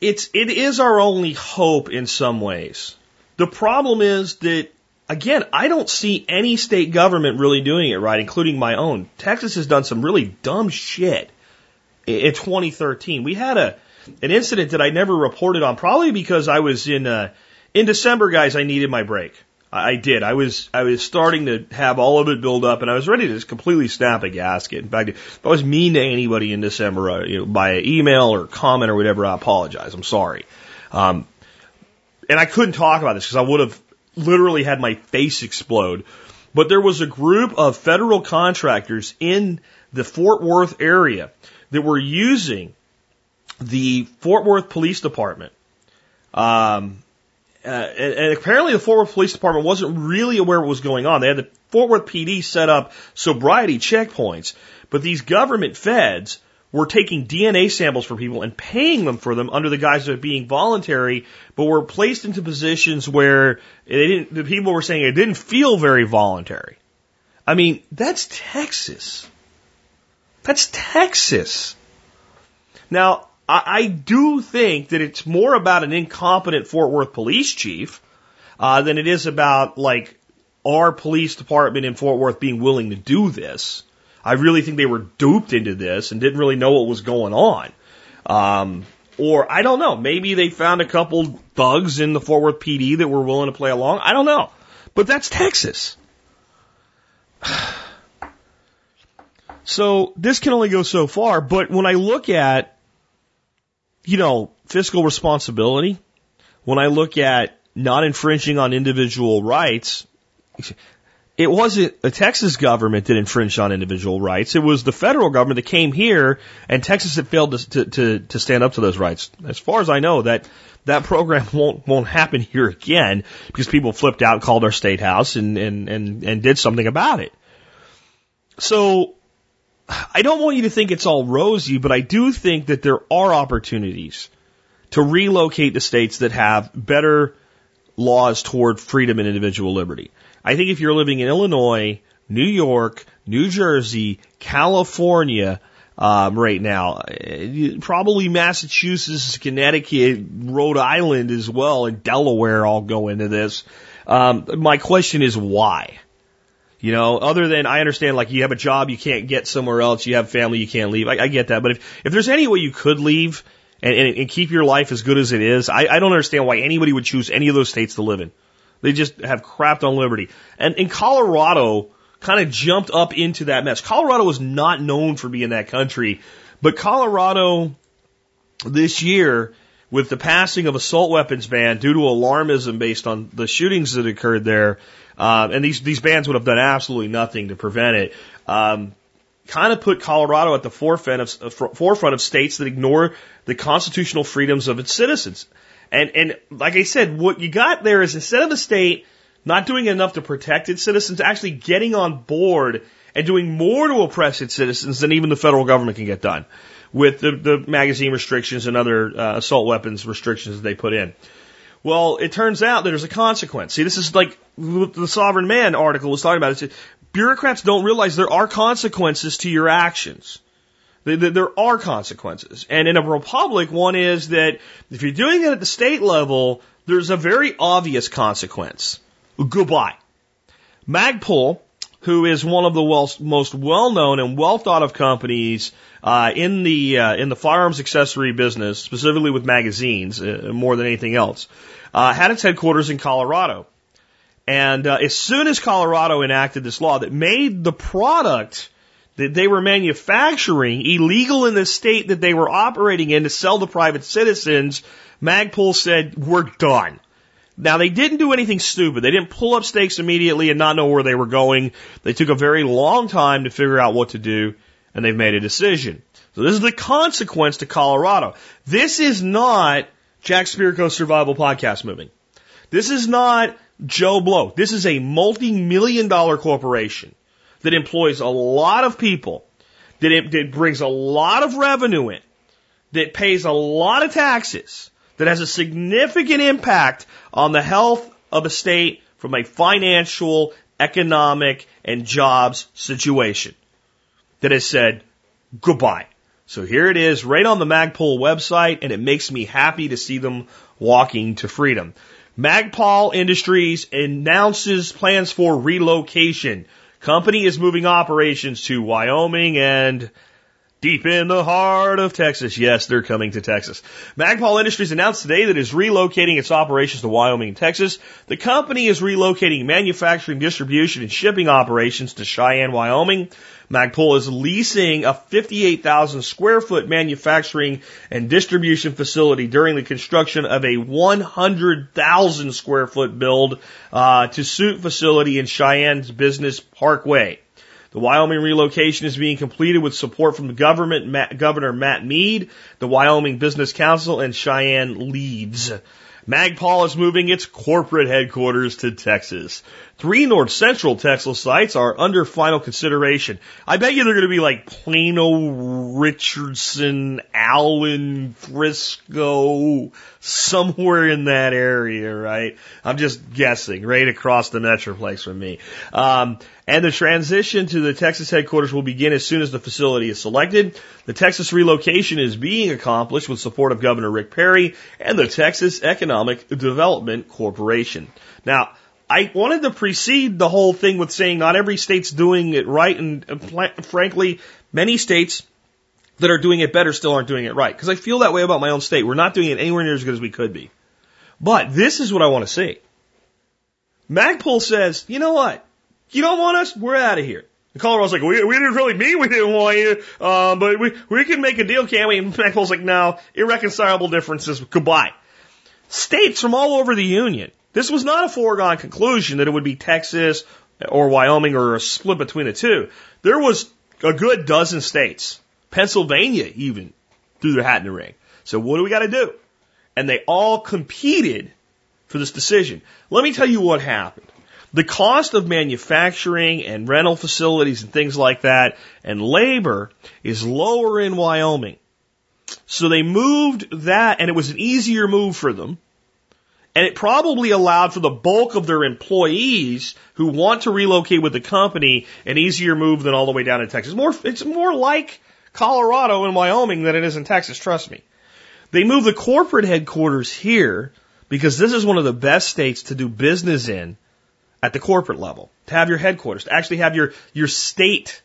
it's, it is our only hope in some ways. The problem is that, again, I don't see any state government really doing it right, including my own. Texas has done some really dumb shit in 2013. We had a, an incident that I never reported on, probably because I was in, uh, in December, guys, I needed my break. I did. I was I was starting to have all of it build up, and I was ready to just completely snap a gasket. In fact, if I was mean to anybody in December, uh, you know, by email or comment or whatever, I apologize. I'm sorry. Um, and I couldn't talk about this because I would have literally had my face explode. But there was a group of federal contractors in the Fort Worth area that were using the Fort Worth Police Department um, uh, and, and, apparently the Fort Worth Police Department wasn't really aware what was going on. They had the Fort Worth PD set up sobriety checkpoints, but these government feds were taking DNA samples for people and paying them for them under the guise of it being voluntary, but were placed into positions where they didn't, the people were saying it didn't feel very voluntary. I mean, that's Texas. That's Texas. Now, I, I do think that it's more about an incompetent Fort Worth police chief uh, than it is about like our police department in Fort Worth being willing to do this. I really think they were duped into this and didn't really know what was going on. Um, or I don't know, maybe they found a couple thugs in the Fort Worth PD that were willing to play along. I don't know. But that's Texas. So this can only go so far, but when I look at you know, fiscal responsibility, when I look at not infringing on individual rights, it wasn't the Texas government that infringed on individual rights. It was the federal government that came here, and Texas had failed to, to, to, stand up to those rights. As far as I know, that that program won't won't happen here again because people flipped out, called our state house, and and and, and did something about it. So I don't want you to think it's all rosy, but I do think that there are opportunities to relocate the states that have better laws toward freedom and individual liberty. I think if you're living in Illinois, New York, New Jersey, California, um, right now, probably Massachusetts, Connecticut, Rhode Island as well, and Delaware all go into this. Um, my question is why? You know, other than I understand like you have a job you can't get somewhere else, you have family you can't leave. I, I get that. But if, if there's any way you could leave and, and, and keep your life as good as it is, I, I don't understand why anybody would choose any of those states to live in. They just have crapped on liberty. And in Colorado kind of jumped up into that mess. Colorado was not known for being that country, but Colorado this year with the passing of assault weapons ban due to alarmism based on the shootings that occurred there, um, and these these bans would have done absolutely nothing to prevent it. Um, kind of put Colorado at the forefront of uh, forefront of states that ignore the constitutional freedoms of its citizens. And and like I said, what you got there is instead of a state not doing enough to protect its citizens, actually getting on board and doing more to oppress its citizens than even the federal government can get done with the, the magazine restrictions and other uh, assault weapons restrictions they put in. Well, it turns out that there's a consequence. See, this is like the Sovereign Man article was talking about. It. Bureaucrats don't realize there are consequences to your actions. There are consequences. And in a republic, one is that if you're doing it at the state level, there's a very obvious consequence. Goodbye. Magpul, who is one of the most well-known and well thought of companies uh, in the uh, in the firearms accessory business, specifically with magazines, uh, more than anything else, uh, had its headquarters in Colorado. And uh, as soon as Colorado enacted this law that made the product that they were manufacturing illegal in the state that they were operating in to sell to private citizens, Magpul said, we're done. Now they didn't do anything stupid. They didn't pull up stakes immediately and not know where they were going. They took a very long time to figure out what to do and they've made a decision. So this is the consequence to Colorado. This is not Jack Spirko Survival Podcast moving. This is not Joe Blow. This is a multi-million dollar corporation that employs a lot of people, that, it, that brings a lot of revenue in, that pays a lot of taxes, that has a significant impact on the health of a state from a financial, economic, and jobs situation that has said goodbye. So here it is right on the Magpul website and it makes me happy to see them walking to freedom. Magpul Industries announces plans for relocation. Company is moving operations to Wyoming and Deep in the heart of Texas. Yes, they're coming to Texas. Magpul Industries announced today that it is relocating its operations to Wyoming and Texas. The company is relocating manufacturing, distribution, and shipping operations to Cheyenne, Wyoming. Magpul is leasing a 58,000 square foot manufacturing and distribution facility during the construction of a 100,000 square foot build uh, to suit facility in Cheyenne's Business Parkway. The Wyoming relocation is being completed with support from the government, Matt, Governor Matt Mead, the Wyoming Business Council, and Cheyenne Leads. Magpul is moving its corporate headquarters to Texas. Three North Central Texas sites are under final consideration. I bet you they're going to be like Plano, Richardson, Allen, Frisco, somewhere in that area, right? I'm just guessing, right across the Metroplex from me. Um, and the transition to the Texas headquarters will begin as soon as the facility is selected. The Texas relocation is being accomplished with support of Governor Rick Perry and the Texas Economic Development Corporation. Now, I wanted to precede the whole thing with saying not every state's doing it right, and frankly, many states that are doing it better still aren't doing it right. Because I feel that way about my own state. We're not doing it anywhere near as good as we could be. But this is what I want to see. Magpul says, you know what? You don't want us? We're out of here. And Colorado's like, we, we didn't really mean we didn't want you, uh, but we, we can make a deal, can't we? And Magpul's like, no, irreconcilable differences, goodbye. States from all over the Union this was not a foregone conclusion that it would be Texas or Wyoming or a split between the two. There was a good dozen states, Pennsylvania even, threw their hat in the ring. So what do we got to do? And they all competed for this decision. Let me tell you what happened. The cost of manufacturing and rental facilities and things like that and labor is lower in Wyoming. So they moved that and it was an easier move for them and it probably allowed for the bulk of their employees who want to relocate with the company an easier move than all the way down to Texas. More, it's more like Colorado and Wyoming than it is in Texas, trust me. They moved the corporate headquarters here because this is one of the best states to do business in at the corporate level. To have your headquarters, to actually have your, your state,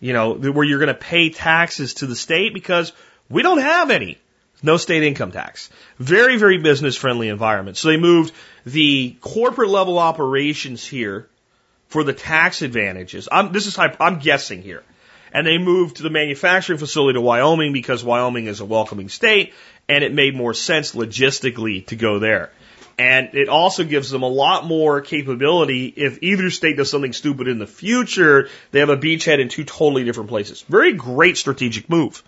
you know, where you're going to pay taxes to the state because we don't have any. No state income tax. Very, very business friendly environment. So they moved the corporate level operations here for the tax advantages. I'm, this is, I'm guessing here. And they moved to the manufacturing facility to Wyoming because Wyoming is a welcoming state and it made more sense logistically to go there. And it also gives them a lot more capability if either state does something stupid in the future, they have a beachhead in two totally different places. Very great strategic move.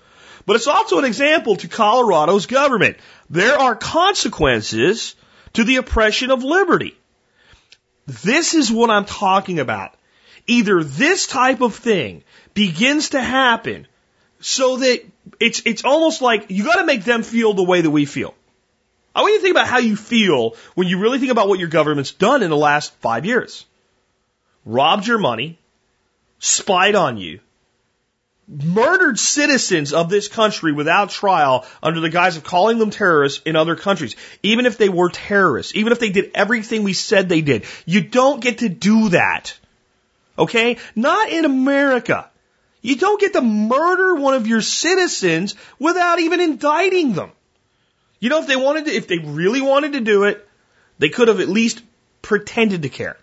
But it's also an example to Colorado's government. There are consequences to the oppression of liberty. This is what I'm talking about. Either this type of thing begins to happen so that it's, it's almost like you gotta make them feel the way that we feel. I want you to think about how you feel when you really think about what your government's done in the last five years. Robbed your money, spied on you, murdered citizens of this country without trial under the guise of calling them terrorists in other countries. Even if they were terrorists, even if they did everything we said they did. You don't get to do that. Okay? Not in America. You don't get to murder one of your citizens without even indicting them. You know, if they wanted to, if they really wanted to do it, they could have at least pretended to care.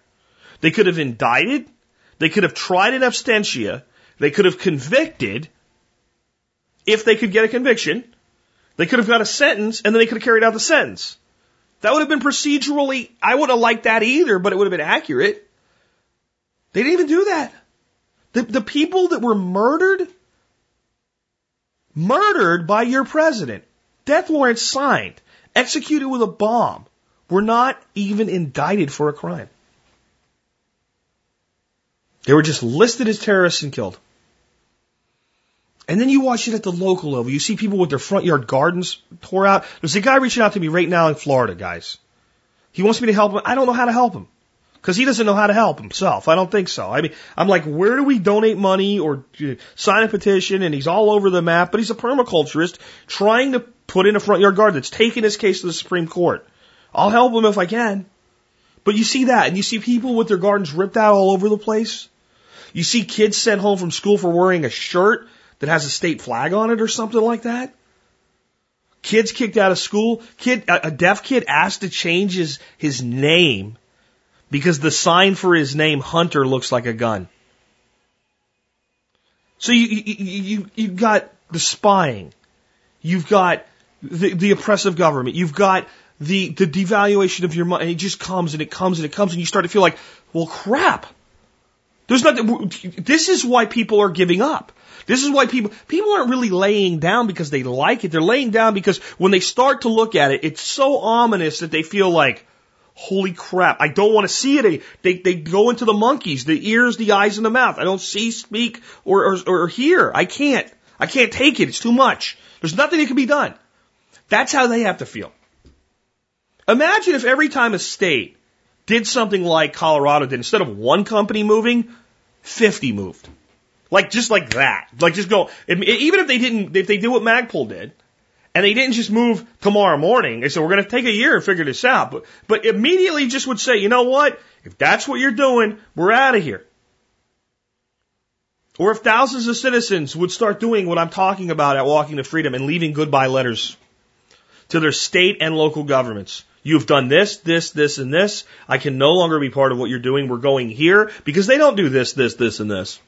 They could have indicted. They could have tried in absentia They could have convicted if they could get a conviction. They could have got a sentence and then they could have carried out the sentence. That would have been procedurally, I would have liked that either, but it would have been accurate. They didn't even do that. The, the people that were murdered, murdered by your president, death warrants signed, executed with a bomb, were not even indicted for a crime. They were just listed as terrorists and killed. And then you watch it at the local level. You see people with their front yard gardens tore out. There's a guy reaching out to me right now in Florida, guys. He wants me to help him. I don't know how to help him. Because he doesn't know how to help himself. I don't think so. I mean, I'm like, where do we donate money or uh, sign a petition? And he's all over the map, but he's a permaculturist trying to put in a front yard garden that's taking his case to the Supreme Court. I'll help him if I can. But you see that, and you see people with their gardens ripped out all over the place. You see kids sent home from school for wearing a shirt that has a state flag on it or something like that. Kids kicked out of school. Kid, a deaf kid asked to change his, his name because the sign for his name, Hunter, looks like a gun. So you, you, you, you've got the spying. You've got the, the oppressive government. You've got the, the devaluation of your money. It just comes and it comes and it comes and you start to feel like, well, crap. There's not, this is why people are giving up. This is why people, people aren't really laying down because they like it. They're laying down because when they start to look at it, it's so ominous that they feel like, holy crap, I don't want to see it. They, they go into the monkeys, the ears, the eyes, and the mouth. I don't see, speak, or, or, or hear. I can't. I can't take it. It's too much. There's nothing that can be done. That's how they have to feel. Imagine if every time a state did something like Colorado did, instead of one company moving, 50 moved. Like just like that. Like just go. Even if they didn't, if they do what Magpul did, and they didn't just move tomorrow morning. They said we're going to take a year and figure this out. But but immediately just would say, you know what? If that's what you're doing, we're out of here. Or if thousands of citizens would start doing what I'm talking about at Walking to Freedom and leaving goodbye letters to their state and local governments. You've done this, this, this, and this. I can no longer be part of what you're doing. We're going here because they don't do this, this, this, and this.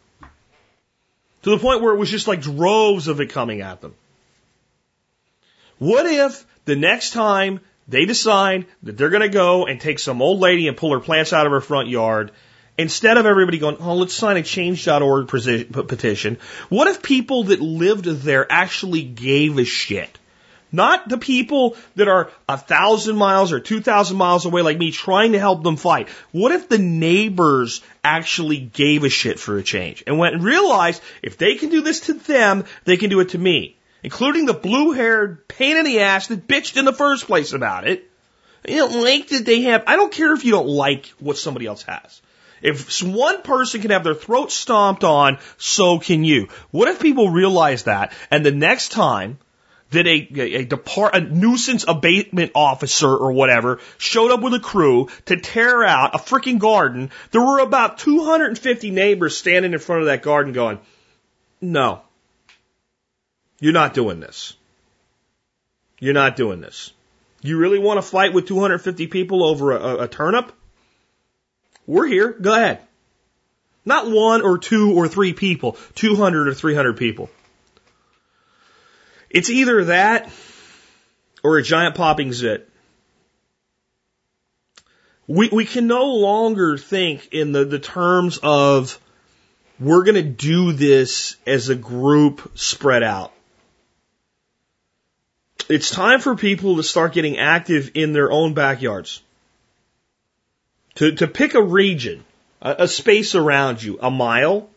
To the point where it was just like droves of it coming at them. What if the next time they decide that they're going to go and take some old lady and pull her plants out of her front yard, instead of everybody going, oh, let's sign a change.org petition, what if people that lived there actually gave a shit? Not the people that are a thousand miles or two thousand miles away like me trying to help them fight. What if the neighbors actually gave a shit for a change and went and realized if they can do this to them, they can do it to me? Including the blue haired pain in the ass that bitched in the first place about it. You don't like that they have, I don't care if you don't like what somebody else has. If one person can have their throat stomped on, so can you. What if people realize that and the next time that a, a, a depart, a nuisance abatement officer or whatever showed up with a crew to tear out a freaking garden. There were about 250 neighbors standing in front of that garden going, no, you're not doing this. You're not doing this. You really want to fight with 250 people over a, a turnip? We're here. Go ahead. Not one or two or three people, 200 or 300 people. It's either that or a giant popping zit. We, we can no longer think in the, the terms of we're going to do this as a group spread out. It's time for people to start getting active in their own backyards. To, to pick a region, a, a space around you, a mile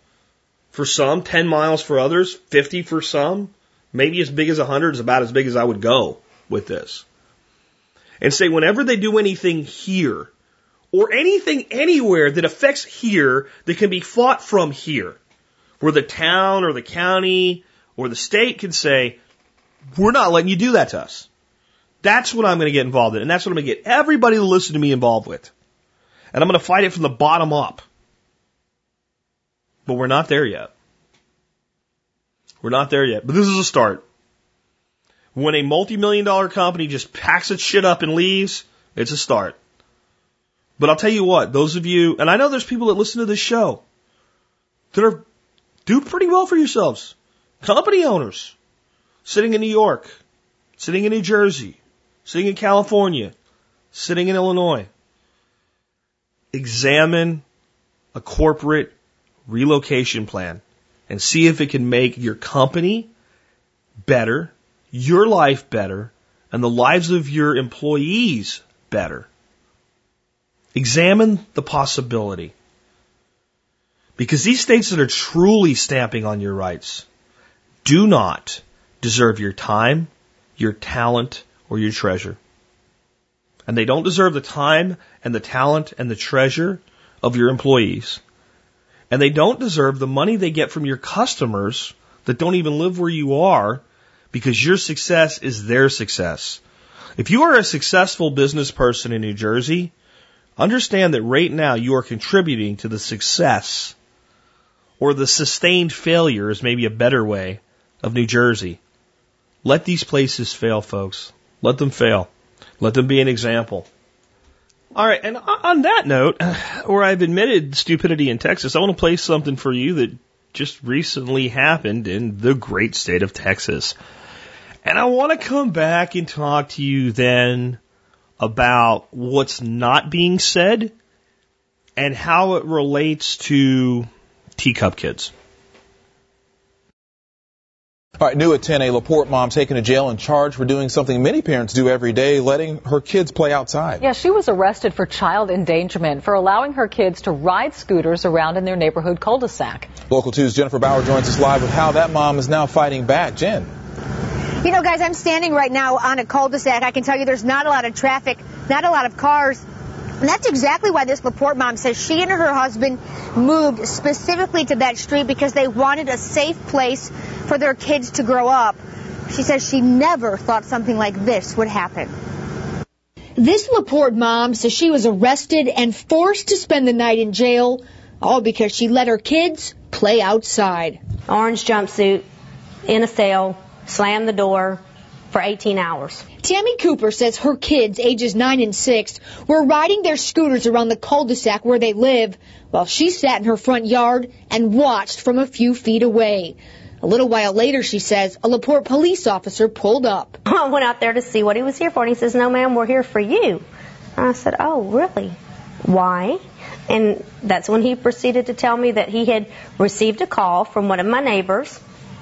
for some, 10 miles for others, 50 for some, maybe as big as 100 is about as big as I would go with this. And say whenever they do anything here, or anything anywhere that affects here that can be fought from here, where the town or the county or the state can say, we're not letting you do that to us. That's what I'm going to get involved in. And that's what I'm going to get everybody to listen to me involved with. And I'm going to fight it from the bottom up. But we're not there yet. We're not there yet, but this is a start. When a multi-million dollar company just packs its shit up and leaves, it's a start. But I'll tell you what, those of you, and I know there's people that listen to this show that are do pretty well for yourselves. Company owners sitting in New York, sitting in New Jersey, sitting in California, sitting in Illinois. Examine a corporate relocation plan and see if it can make your company better, your life better, and the lives of your employees better. Examine the possibility. Because these states that are truly stamping on your rights do not deserve your time, your talent, or your treasure. And they don't deserve the time and the talent and the treasure of your employees. And they don't deserve the money they get from your customers that don't even live where you are because your success is their success. If you are a successful business person in New Jersey, understand that right now you are contributing to the success or the sustained failure is maybe a better way of New Jersey. Let these places fail, folks. Let them fail. Let them be an example. All right, and on that note, where I've admitted stupidity in Texas, I want to play something for you that just recently happened in the great state of Texas. And I want to come back and talk to you then about what's not being said and how it relates to teacup kids. All right, new at 10, a LaPorte mom taken to jail and charged for doing something many parents do every day, letting her kids play outside. Yeah, she was arrested for child endangerment for allowing her kids to ride scooters around in their neighborhood cul-de-sac. Local 2's Jennifer Bauer joins us live with how that mom is now fighting back. Jen. You know, guys, I'm standing right now on a cul-de-sac. I can tell you there's not a lot of traffic, not a lot of cars. And that's exactly why this LaPorte mom says she and her husband moved specifically to that street because they wanted a safe place for their kids to grow up. She says she never thought something like this would happen. This LaPorte mom says she was arrested and forced to spend the night in jail, all because she let her kids play outside. Orange jumpsuit, in a cell, slammed the door for 18 hours. Tammy Cooper says her kids, ages 9 and 6, were riding their scooters around the cul-de-sac where they live while she sat in her front yard and watched from a few feet away. A little while later, she says, a LaPorte police officer pulled up. I went out there to see what he was here for, and he says, no, ma'am, we're here for you. And I said, oh, really? Why? And that's when he proceeded to tell me that he had received a call from one of my neighbors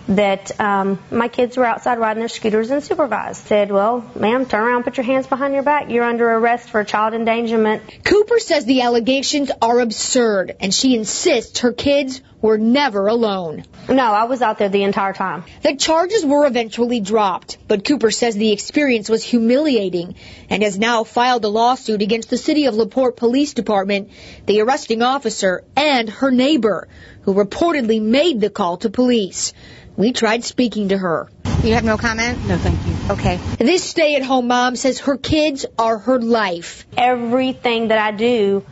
that um, my kids were outside riding their scooters and supervised. Said, well, ma'am, turn around, put your hands behind your back. You're under arrest for child endangerment. Cooper says the allegations are absurd, and she insists her kids were never alone. No, I was out there the entire time. The charges were eventually dropped, but Cooper says the experience was humiliating and has now filed a lawsuit against the City of LaPorte Police Department, the arresting officer, and her neighbor, who reportedly made the call to police. We tried speaking to her. You have no comment? No, thank you. Okay. This stay at home mom says her kids are her life. Everything that I do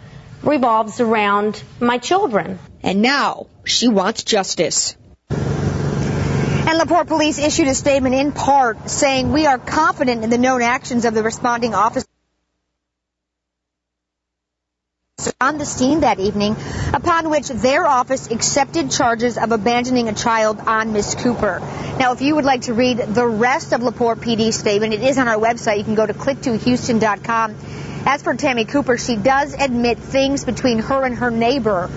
revolves around my children. And now she wants justice. And LaPorte police issued a statement in part saying we are confident in the known actions of the responding officer on the scene that evening, upon which their office accepted charges of abandoning a child on Miss Cooper. Now, if you would like to read the rest of LaPorte PD's statement, it is on our website. You can go to click2houston.com. As for Tammy Cooper, she does admit things between her and her neighbor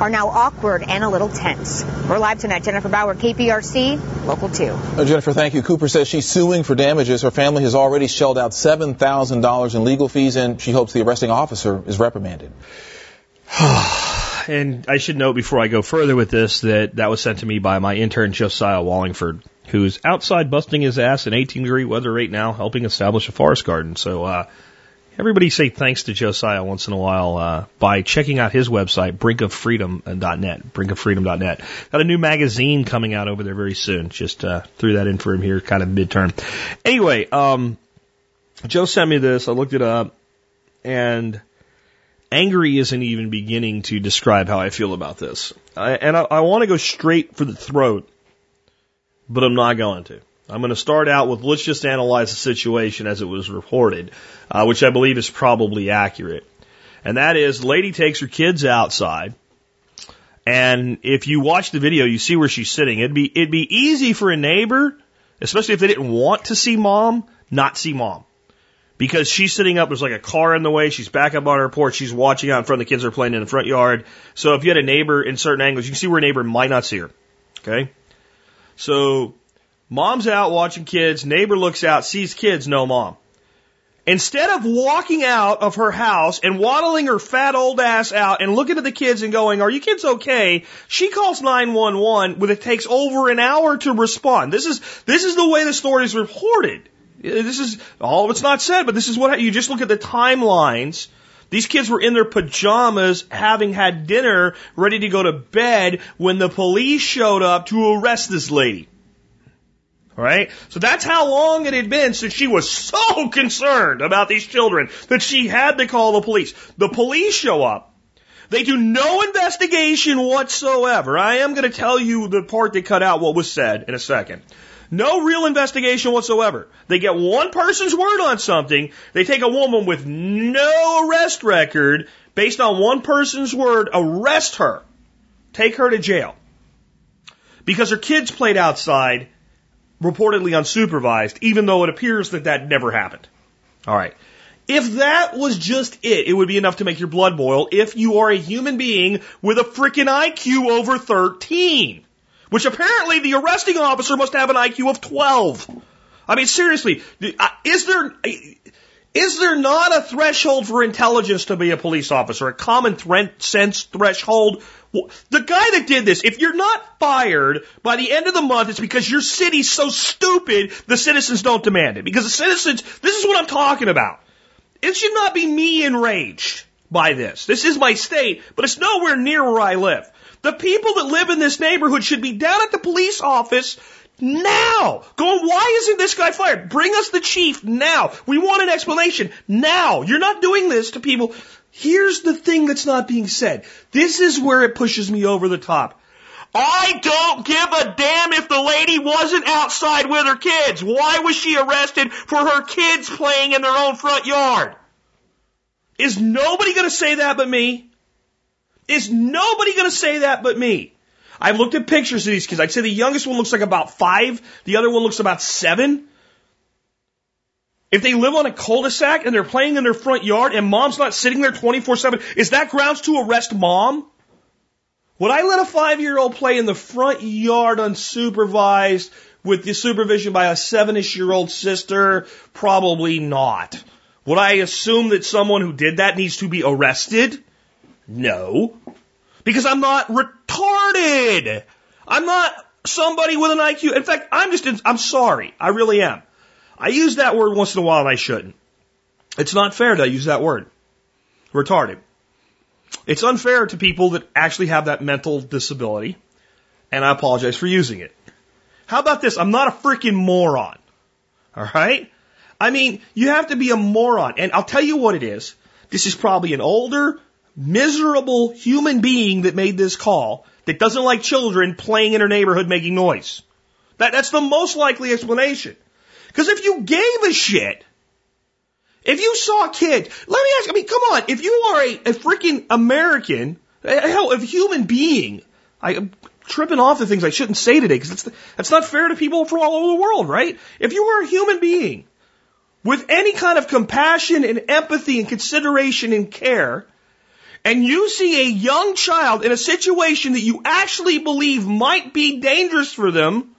are now awkward and a little tense. We're live tonight. Jennifer Bauer, KPRC, Local 2. Uh, Jennifer, thank you. Cooper says she's suing for damages. Her family has already shelled out $7,000 in legal fees, and she hopes the arresting officer is reprimanded. and I should note before I go further with this that that was sent to me by my intern Josiah Wallingford, who's outside busting his ass in 18 degree weather right now, helping establish a forest garden. So uh, everybody say thanks to Josiah once in a while uh, by checking out his website, brinkoffreedom.net, brinkoffreedom.net. Got a new magazine coming out over there very soon. Just uh, threw that in for him here, kind of midterm. Anyway, um, Joe sent me this. I looked it up, and angry isn't even beginning to describe how I feel about this. I, and I, I want to go straight for the throat, but I'm not going to. I'm going to start out with let's just analyze the situation as it was reported, uh, which I believe is probably accurate. And that is, lady takes her kids outside, And if you watch the video, you see where she's sitting. It'd be, it'd be easy for a neighbor, especially if they didn't want to see mom, not see mom. Because she's sitting up, there's like a car in the way, she's back up on her porch, she's watching out in front, the kids are playing in the front yard. So if you had a neighbor in certain angles, you can see where a neighbor might not see her. Okay? So, mom's out watching kids, neighbor looks out, sees kids, no mom. Instead of walking out of her house and waddling her fat old ass out and looking at the kids and going, are you kids okay? She calls 911 when it takes over an hour to respond. This is, this is the way the story is reported. This is, all of it's not said, but this is what, you just look at the timelines. These kids were in their pajamas having had dinner, ready to go to bed when the police showed up to arrest this lady. Right? So that's how long it had been since she was so concerned about these children that she had to call the police. The police show up. They do no investigation whatsoever. I am going to tell you the part that cut out what was said in a second. No real investigation whatsoever. They get one person's word on something. They take a woman with no arrest record based on one person's word, arrest her, take her to jail. Because her kids played outside reportedly unsupervised, even though it appears that that never happened. All right. If that was just it, it would be enough to make your blood boil if you are a human being with a freaking IQ over 13. Which apparently the arresting officer must have an IQ of 12. I mean, seriously, uh, is there, is there not a threshold for intelligence to be a police officer? A common sense threshold the guy that did this, if you're not fired by the end of the month, it's because your city's so stupid the citizens don't demand it. Because the citizens, this is what I'm talking about. It should not be me enraged by this. This is my state, but it's nowhere near where I live. The people that live in this neighborhood should be down at the police office now. Going, why isn't this guy fired? Bring us the chief now. We want an explanation now. You're not doing this to people. Here's the thing that's not being said. This is where it pushes me over the top. I don't give a damn if the lady wasn't outside with her kids. Why was she arrested for her kids playing in their own front yard? Is nobody going to say that but me? Is nobody going to say that but me? I've looked at pictures of these kids. I'd say the youngest one looks like about five. The other one looks about seven. If they live on a cul-de-sac and they're playing in their front yard and mom's not sitting there 24-7, is that grounds to arrest mom? Would I let a five-year-old play in the front yard unsupervised with the supervision by a seven-ish-year-old sister? Probably not. Would I assume that someone who did that needs to be arrested? No. Because I'm not retarded. I'm not somebody with an IQ. In fact, I'm just, in, I'm sorry. I really am. I use that word once in a while and I shouldn't. It's not fair to use that word. Retarded. It's unfair to people that actually have that mental disability, and I apologize for using it. How about this? I'm not a freaking moron. Alright? I mean, you have to be a moron, and I'll tell you what it is. This is probably an older, miserable human being that made this call that doesn't like children playing in her neighborhood making noise. That, that's the most likely explanation. Because if you gave a shit, if you saw kids, let me ask, I mean, come on, if you are a, a freaking American, hell, a human being, I, am tripping off the things I shouldn't say today because that's, that's not fair to people from all over the world, right? If you were a human being with any kind of compassion and empathy and consideration and care, and you see a young child in a situation that you actually believe might be dangerous for them,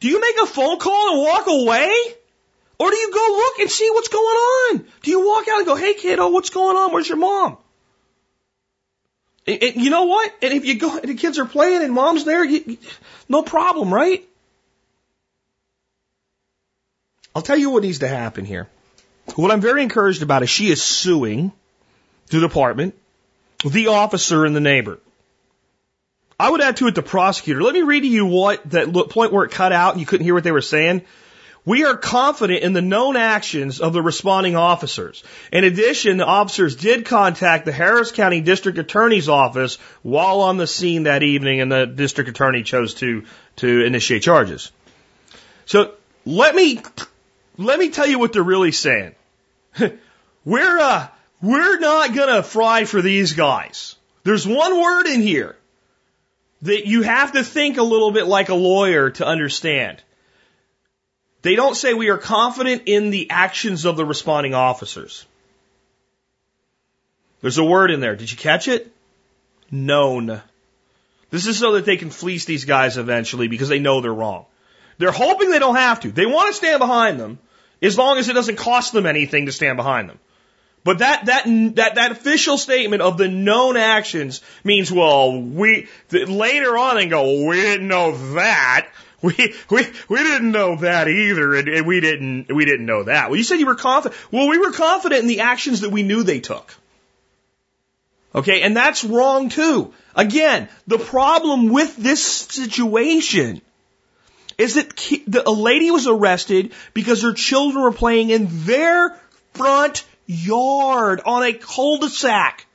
do you make a phone call and walk away? Or do you go look and see what's going on? Do you walk out and go, hey kiddo, what's going on? Where's your mom? And, and you know what? And if you go, and the kids are playing and mom's there, you, no problem, right? I'll tell you what needs to happen here. What I'm very encouraged about is she is suing the department, the officer, and the neighbor. I would add to it the prosecutor. Let me read to you what that point where it cut out and you couldn't hear what they were saying. We are confident in the known actions of the responding officers. In addition, the officers did contact the Harris County District Attorney's Office while on the scene that evening, and the district attorney chose to to initiate charges. So let me let me tell you what they're really saying. we're uh, we're not gonna fry for these guys. There's one word in here that you have to think a little bit like a lawyer to understand. They don't say we are confident in the actions of the responding officers. There's a word in there. Did you catch it? Known. This is so that they can fleece these guys eventually because they know they're wrong. They're hoping they don't have to. They want to stand behind them as long as it doesn't cost them anything to stand behind them. But that, that, that, that official statement of the known actions means, well, we, later on they go, we didn't know that. We, we, we didn't know that either, and, and we didn't, we didn't know that. Well, you said you were confident. Well, we were confident in the actions that we knew they took. Okay, and that's wrong too. Again, the problem with this situation is that a lady was arrested because her children were playing in their front yard on a cul-de-sac.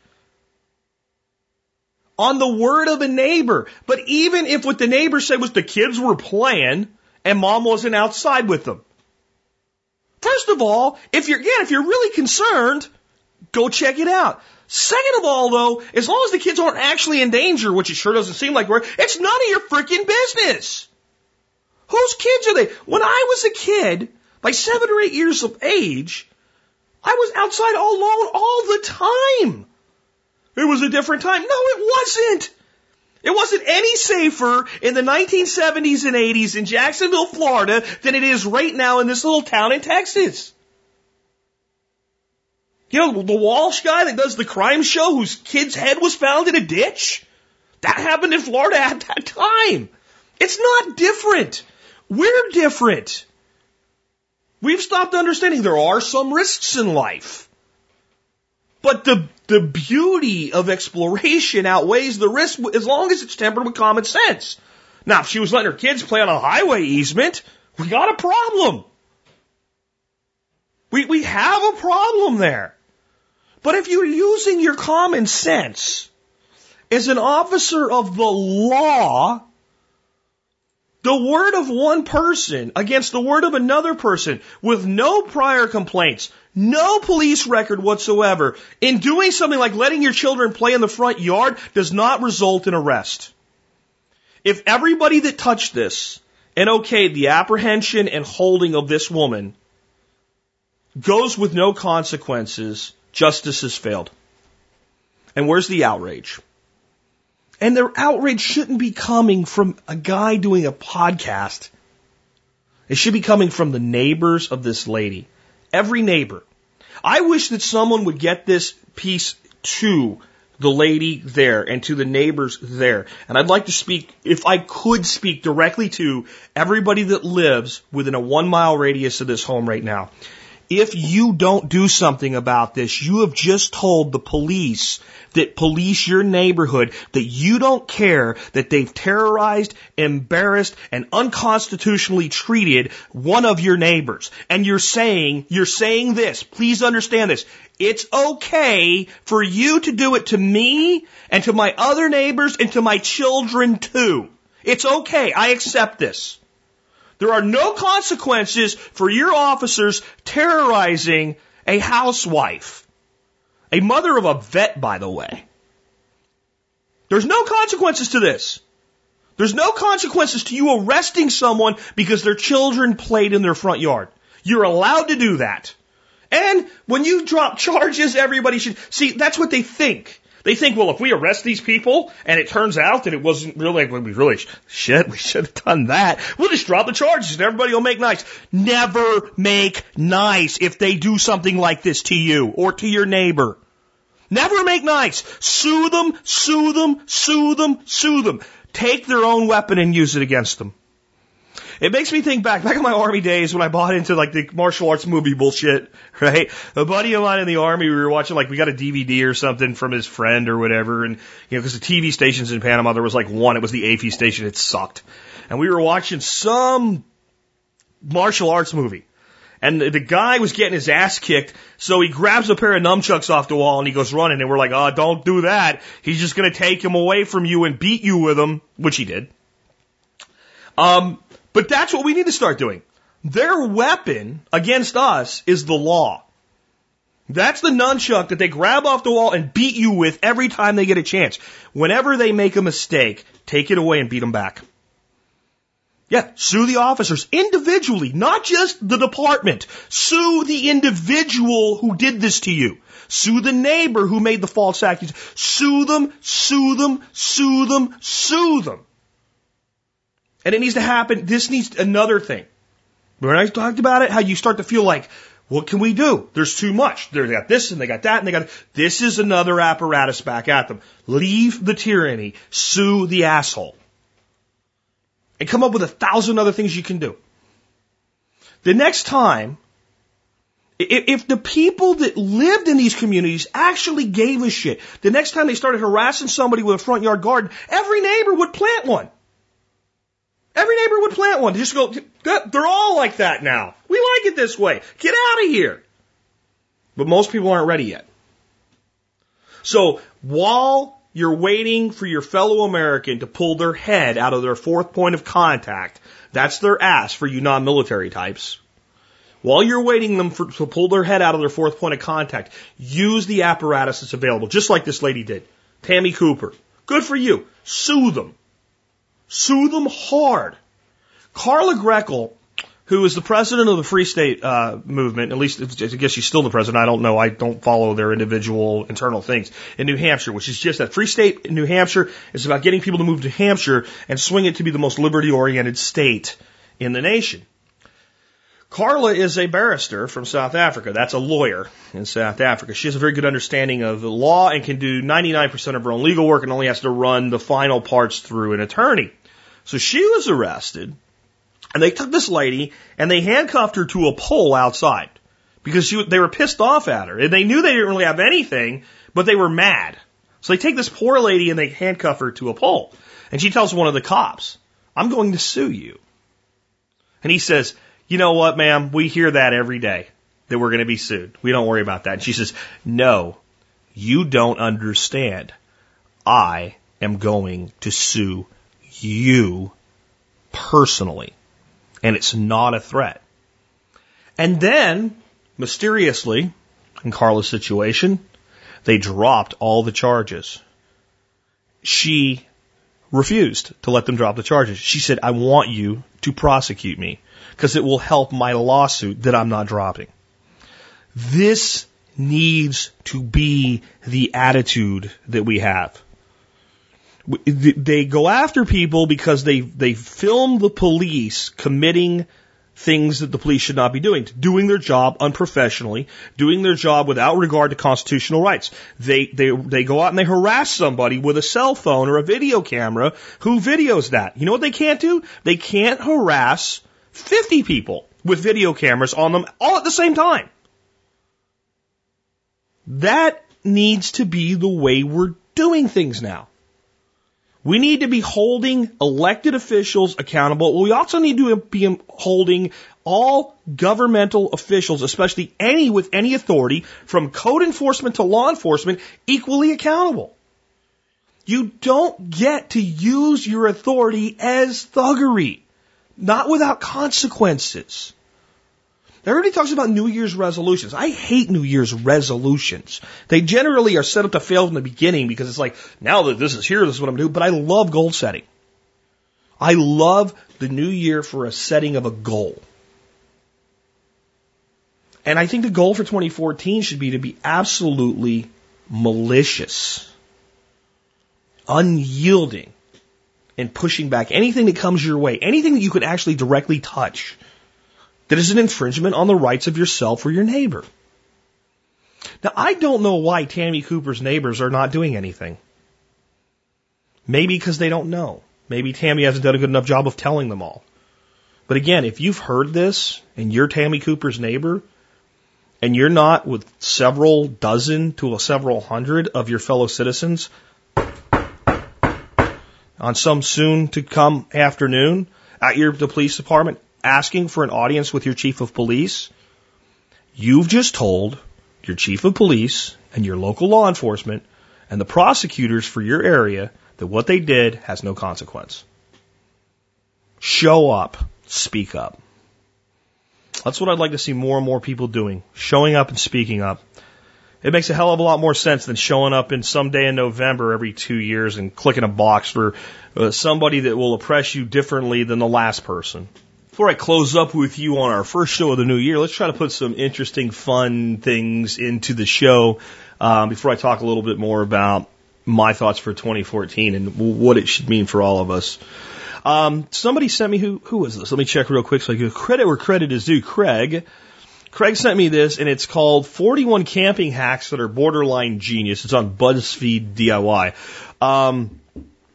On the word of a neighbor. But even if what the neighbor said was the kids were playing and mom wasn't outside with them. First of all, if you're, again, if you're really concerned, go check it out. Second of all, though, as long as the kids aren't actually in danger, which it sure doesn't seem like we're, it's none of your freaking business. Whose kids are they? When I was a kid, by seven or eight years of age, I was outside all alone all the time. It was a different time. No, it wasn't. It wasn't any safer in the 1970s and 80s in Jacksonville, Florida than it is right now in this little town in Texas. You know, the Walsh guy that does the crime show whose kid's head was found in a ditch? That happened in Florida at that time. It's not different. We're different. We've stopped understanding there are some risks in life. But the, the beauty of exploration outweighs the risk as long as it's tempered with common sense. Now, if she was letting her kids play on a highway easement, we got a problem. We, we have a problem there. But if you're using your common sense as an officer of the law, the word of one person against the word of another person with no prior complaints, no police record whatsoever, in doing something like letting your children play in the front yard does not result in arrest. If everybody that touched this and okayed the apprehension and holding of this woman goes with no consequences, justice has failed. And where's the outrage? And their outrage shouldn't be coming from a guy doing a podcast. It should be coming from the neighbors of this lady. Every neighbor. I wish that someone would get this piece to the lady there and to the neighbors there. And I'd like to speak, if I could speak directly to everybody that lives within a one mile radius of this home right now. If you don't do something about this, you have just told the police that police your neighborhood that you don't care that they've terrorized, embarrassed, and unconstitutionally treated one of your neighbors. And you're saying, you're saying this, please understand this. It's okay for you to do it to me and to my other neighbors and to my children too. It's okay. I accept this. There are no consequences for your officers terrorizing a housewife. A mother of a vet, by the way. There's no consequences to this. There's no consequences to you arresting someone because their children played in their front yard. You're allowed to do that. And when you drop charges, everybody should see that's what they think. They think, well, if we arrest these people and it turns out that it wasn't really, we really, shit, we should have done that. We'll just drop the charges and everybody will make nice. Never make nice if they do something like this to you or to your neighbor. Never make nice. Sue them, sue them, sue them, sue them. Take their own weapon and use it against them. It makes me think back, back in my army days when I bought into like the martial arts movie bullshit, right? A buddy of mine in the army, we were watching like, we got a DVD or something from his friend or whatever. And, you know, cause the TV stations in Panama, there was like one, it was the AFI station, it sucked. And we were watching some martial arts movie. And the guy was getting his ass kicked, so he grabs a pair of nunchucks off the wall and he goes running. And we're like, oh, don't do that. He's just going to take him away from you and beat you with them, which he did. Um, but that's what we need to start doing. Their weapon against us is the law. That's the nunchuck that they grab off the wall and beat you with every time they get a chance. Whenever they make a mistake, take it away and beat them back. Yeah, sue the officers individually, not just the department. Sue the individual who did this to you. Sue the neighbor who made the false accusation. Sue them, sue them, sue them, sue them. And it needs to happen. This needs another thing. When I talked about it, how you start to feel like, what can we do? There's too much. They got this and they got that and they got this is another apparatus back at them. Leave the tyranny. Sue the asshole. And come up with a thousand other things you can do. The next time, if the people that lived in these communities actually gave a shit, the next time they started harassing somebody with a front yard garden, every neighbor would plant one. Every neighbor would plant one. Just go, they're all like that now. We like it this way. Get out of here. But most people aren't ready yet. So while you're waiting for your fellow American to pull their head out of their fourth point of contact, that's their ass for you non-military types. While you're waiting them for, to pull their head out of their fourth point of contact, use the apparatus that's available, just like this lady did. Tammy Cooper. Good for you. Sue them. Sue them hard. Carla Gericke, who is the president of the Free State uh, movement, at least I guess she's still the president. I don't know. I don't follow their individual internal things in New Hampshire, which is just that Free State in New Hampshire is about getting people to move to Hampshire and swing it to be the most liberty oriented state in the nation. Carla is a barrister from South Africa. That's a lawyer in South Africa. She has a very good understanding of the law and can do 99% of her own legal work and only has to run the final parts through an attorney. So she was arrested and they took this lady and they handcuffed her to a pole outside because she, they were pissed off at her and they knew they didn't really have anything, but they were mad. So they take this poor lady and they handcuff her to a pole. And she tells one of the cops, I'm going to sue you. And he says, you know what, ma'am? We hear that every day that we're going to be sued. We don't worry about that. And she says, no, you don't understand. I am going to sue you personally. And it's not a threat. And then, mysteriously, in Carla's situation, they dropped all the charges. She refused to let them drop the charges. She said, I want you to prosecute me because it will help my lawsuit that I'm not dropping. This needs to be the attitude that we have. They go after people because they, they film the police committing things that the police should not be doing, doing their job unprofessionally, doing their job without regard to constitutional rights. They, they, they go out and they harass somebody with a cell phone or a video camera who videos that. You know what they can't do? They can't harass 50 people with video cameras on them all at the same time. That needs to be the way we're doing things now. We need to be holding elected officials accountable. We also need to be holding all governmental officials, especially any with any authority, from code enforcement to law enforcement, equally accountable. You don't get to use your authority as thuggery. Not without consequences. Everybody talks about New Year's resolutions. I hate New Year's resolutions. They generally are set up to fail from the beginning because it's like, now that this is here, this is what I'm doing. But I love goal setting. I love the new year for a setting of a goal. And I think the goal for 2014 should be to be absolutely malicious, unyielding, and pushing back anything that comes your way, anything that you could actually directly touch that is an infringement on the rights of yourself or your neighbor. Now, I don't know why Tammy Cooper's neighbors are not doing anything. Maybe because they don't know. Maybe Tammy hasn't done a good enough job of telling them all. But again, if you've heard this and you're Tammy Cooper's neighbor and you're not with several dozen to several hundred of your fellow citizens on some soon to come afternoon at your the police department asking for an audience with your chief of police, you've just told your chief of police and your local law enforcement and the prosecutors for your area that what they did has no consequence. Show up, speak up. That's what I'd like to see more and more people doing, showing up and speaking up. it makes a hell of a lot more sense than showing up in some day in November every two years and clicking a box for uh, somebody that will oppress you differently than the last person. Before I close up with you on our first show of the new year, let's try to put some interesting, fun things into the show um, before I talk a little bit more about my thoughts for 2014 and what it should mean for all of us. Um, somebody sent me who who was this? Let me check real quick so I give credit where credit is due. Craig. Craig sent me this, and it's called 41 Camping Hacks That Are Borderline Genius. It's on BuzzFeed DIY. Um,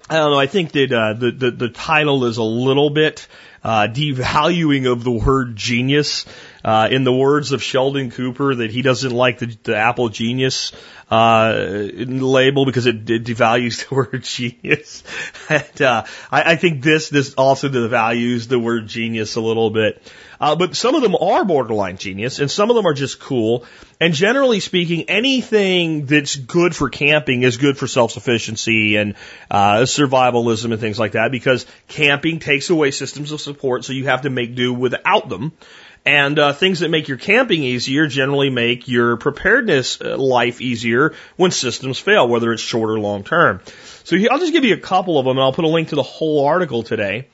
I don't know. I think that uh, the, the the title is a little bit uh, devaluing of the word genius. Uh, in the words of Sheldon Cooper, that he doesn't like the, the Apple Genius uh, label because it, it devalues the word genius. and uh, I, I think this this also devalues the word genius a little bit. Uh, but some of them are borderline genius, and some of them are just cool. And generally speaking, anything that's good for camping is good for self-sufficiency and uh, survivalism and things like that, because camping takes away systems of support, so you have to make do without them. And uh, things that make your camping easier generally make your preparedness uh, life easier when systems fail, whether it's short or long term. So I'll just give you a couple of them, and I'll put a link to the whole article today.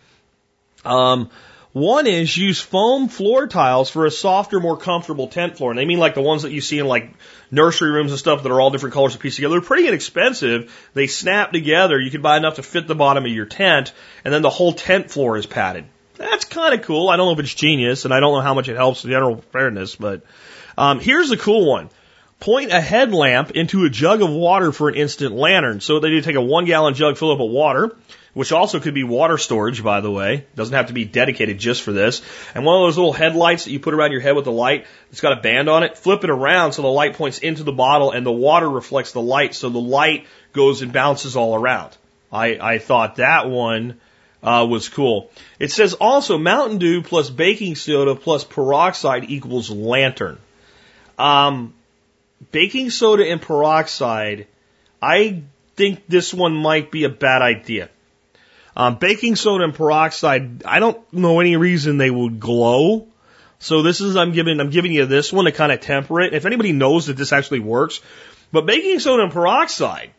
Um, one is use foam floor tiles for a softer, more comfortable tent floor. And they mean like the ones that you see in like nursery rooms and stuff that are all different colors to piece together. They're pretty inexpensive. They snap together. You can buy enough to fit the bottom of your tent, and then the whole tent floor is padded. That's kind of cool. I don't know if it's genius, and I don't know how much it helps the general fairness, but um, here's a cool one. Point a headlamp into a jug of water for an instant lantern. So they do take a one gallon jug, fill up with water, which also could be water storage, by the way. Doesn't have to be dedicated just for this. And one of those little headlights that you put around your head with the light, it's got a band on it. Flip it around so the light points into the bottle and the water reflects the light, so the light goes and bounces all around. I, I thought that one uh, was cool. It says also Mountain Dew plus baking soda plus peroxide equals lantern. Um, baking soda and peroxide, I think this one might be a bad idea. Um, baking soda and peroxide, I don't know any reason they would glow. So this is I'm giving I'm giving you this one to kind of temper it. If anybody knows that this actually works, but baking soda and peroxide,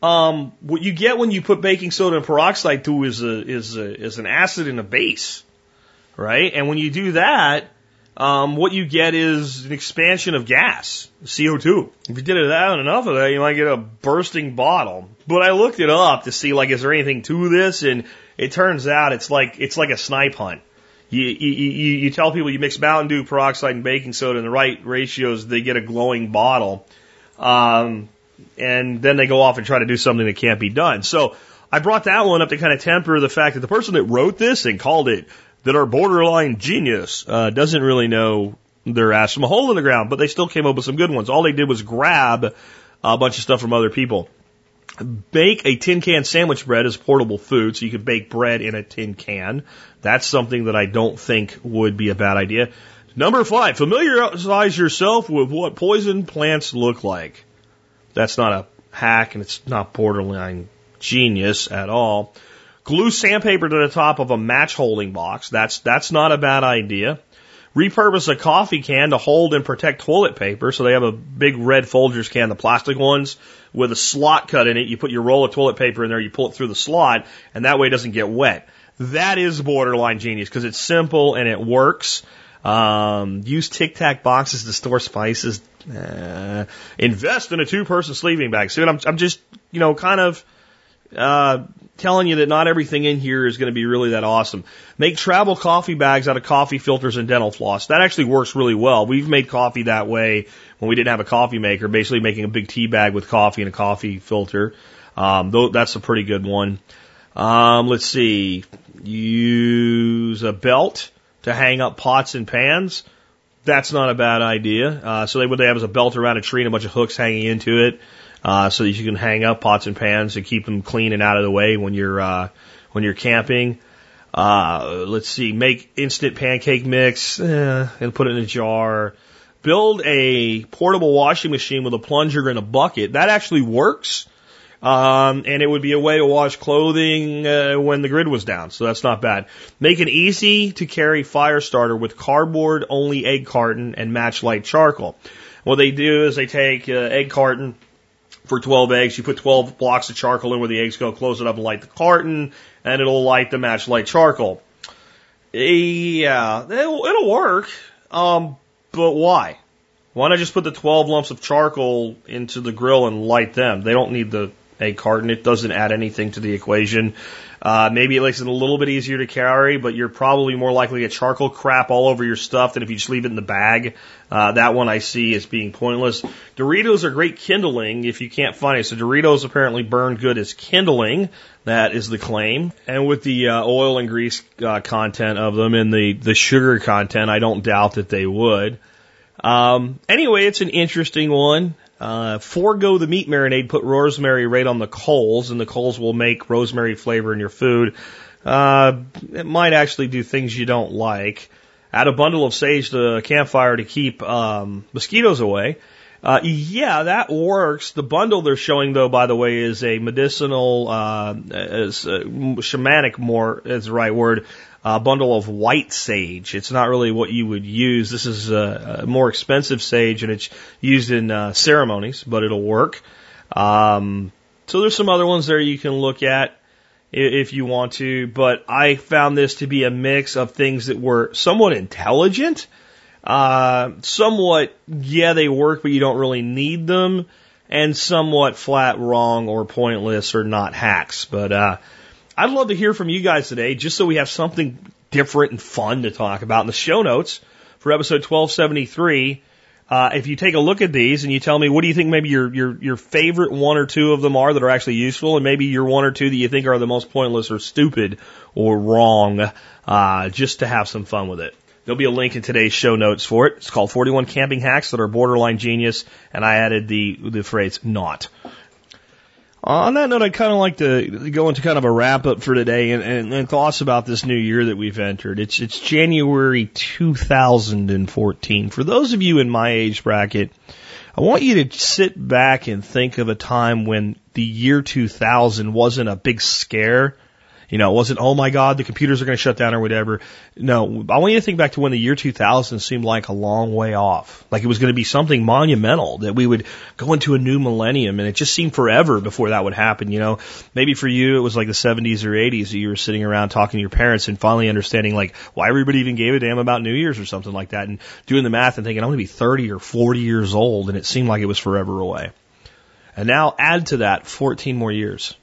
um, what you get when you put baking soda and peroxide through is a is a, is an acid and a base, right? And when you do that, um, what you get is an expansion of gas, CO2. If you did it that enough of that, you might get a bursting bottle. But I looked it up to see like, is there anything to this? And it turns out it's like it's like a snipe hunt. You, you, you, you tell people you mix Mountain Dew, peroxide, and baking soda in the right ratios, they get a glowing bottle. Um, and then they go off and try to do something that can't be done. So I brought that one up to kind of temper the fact that the person that wrote this and called it that are borderline genius uh, doesn't really know their ass from a hole in the ground, but they still came up with some good ones. All they did was grab a bunch of stuff from other people. Bake a tin can sandwich bread as portable food, so you could bake bread in a tin can. That's something that I don't think would be a bad idea. Number five, familiarize yourself with what poison plants look like. That's not a hack and it's not borderline genius at all. Glue sandpaper to the top of a match holding box. That's, that's not a bad idea. Repurpose a coffee can to hold and protect toilet paper. So they have a big red Folgers can, the plastic ones, with a slot cut in it. You put your roll of toilet paper in there, you pull it through the slot, and that way it doesn't get wet. That is borderline genius because it's simple and it works. Um, use Tic Tac boxes to store spices. Uh, invest in a two person sleeping bag. See what I'm, I'm just, you know, kind of, uh, telling you that not everything in here is going to be really that awesome. Make travel coffee bags out of coffee filters and dental floss. That actually works really well. We've made coffee that way when we didn't have a coffee maker, basically making a big tea bag with coffee and a coffee filter. Um, though that's a pretty good one. Um, let's see. Use a belt to hang up pots and pans. That's not a bad idea. Uh, so they, what they have is a belt around a tree and a bunch of hooks hanging into it uh, so that you can hang up pots and pans and keep them clean and out of the way when you're uh, when you're camping. Uh, let's see, make instant pancake mix eh, and put it in a jar. Build a portable washing machine with a plunger and a bucket. That actually works. Um, and it would be a way to wash clothing uh, when the grid was down, so that's not bad. Make an easy to carry fire starter with cardboard only egg carton and match light charcoal. What they do is they take uh, egg carton for 12 eggs. You put 12 blocks of charcoal in where the eggs go, close it up and light the carton, and it'll light the match light charcoal. Yeah, it'll, it'll work. Um, but why? Why not just put the 12 lumps of charcoal into the grill and light them? They don't need the egg carton. It doesn't add anything to the equation. Uh, maybe it makes it a little bit easier to carry, but you're probably more likely to get charcoal crap all over your stuff than if you just leave it in the bag. Uh, that one I see as being pointless. Doritos are great kindling if you can't find it. So Doritos apparently burn good as kindling. That is the claim. And with the uh, oil and grease uh, content of them and the, the sugar content, I don't doubt that they would. Um, anyway, it's an interesting one. Uh, forego the meat marinade, put rosemary right on the coals, and the coals will make rosemary flavor in your food. Uh, it might actually do things you don't like. Add a bundle of sage to a campfire to keep um, mosquitoes away. Uh, yeah, that works. The bundle they're showing, though, by the way, is a medicinal, uh, is, uh, shamanic, more is the right word, a bundle of white sage. It's not really what you would use. This is a, a more expensive sage, and it's used in uh, ceremonies, but it'll work. Um, so there's some other ones there you can look at if you want to, but I found this to be a mix of things that were somewhat intelligent, uh, somewhat, yeah, they work, but you don't really need them, and somewhat flat wrong or pointless or not hacks. But, uh, I'd love to hear from you guys today, just so we have something different and fun to talk about in the show notes for episode 1273. Uh, if you take a look at these and you tell me what do you think maybe your, your, your favorite one or two of them are that are actually useful and maybe your one or two that you think are the most pointless or stupid or wrong, uh, just to have some fun with it. There'll be a link in today's show notes for it. It's called 41 camping hacks that are borderline genius and I added the, the phrase not. Uh, on that note, I'd kind of like to go into kind of a wrap up for today and, and, and thoughts about this new year that we've entered. It's it's January 2014. For those of you in my age bracket, I want you to sit back and think of a time when the year 2000 wasn't a big scare you know, it wasn't, oh my God, the computers are going to shut down or whatever. No, I want you to think back to when the year 2000 seemed like a long way off. Like it was going to be something monumental that we would go into a new millennium and it just seemed forever before that would happen. You know, maybe for you it was like the 70s or 80s that you were sitting around talking to your parents and finally understanding like why everybody even gave a damn about New Year's or something like that and doing the math and thinking I'm going to be 30 or 40 years old and it seemed like it was forever away. And now add to that 14 more years.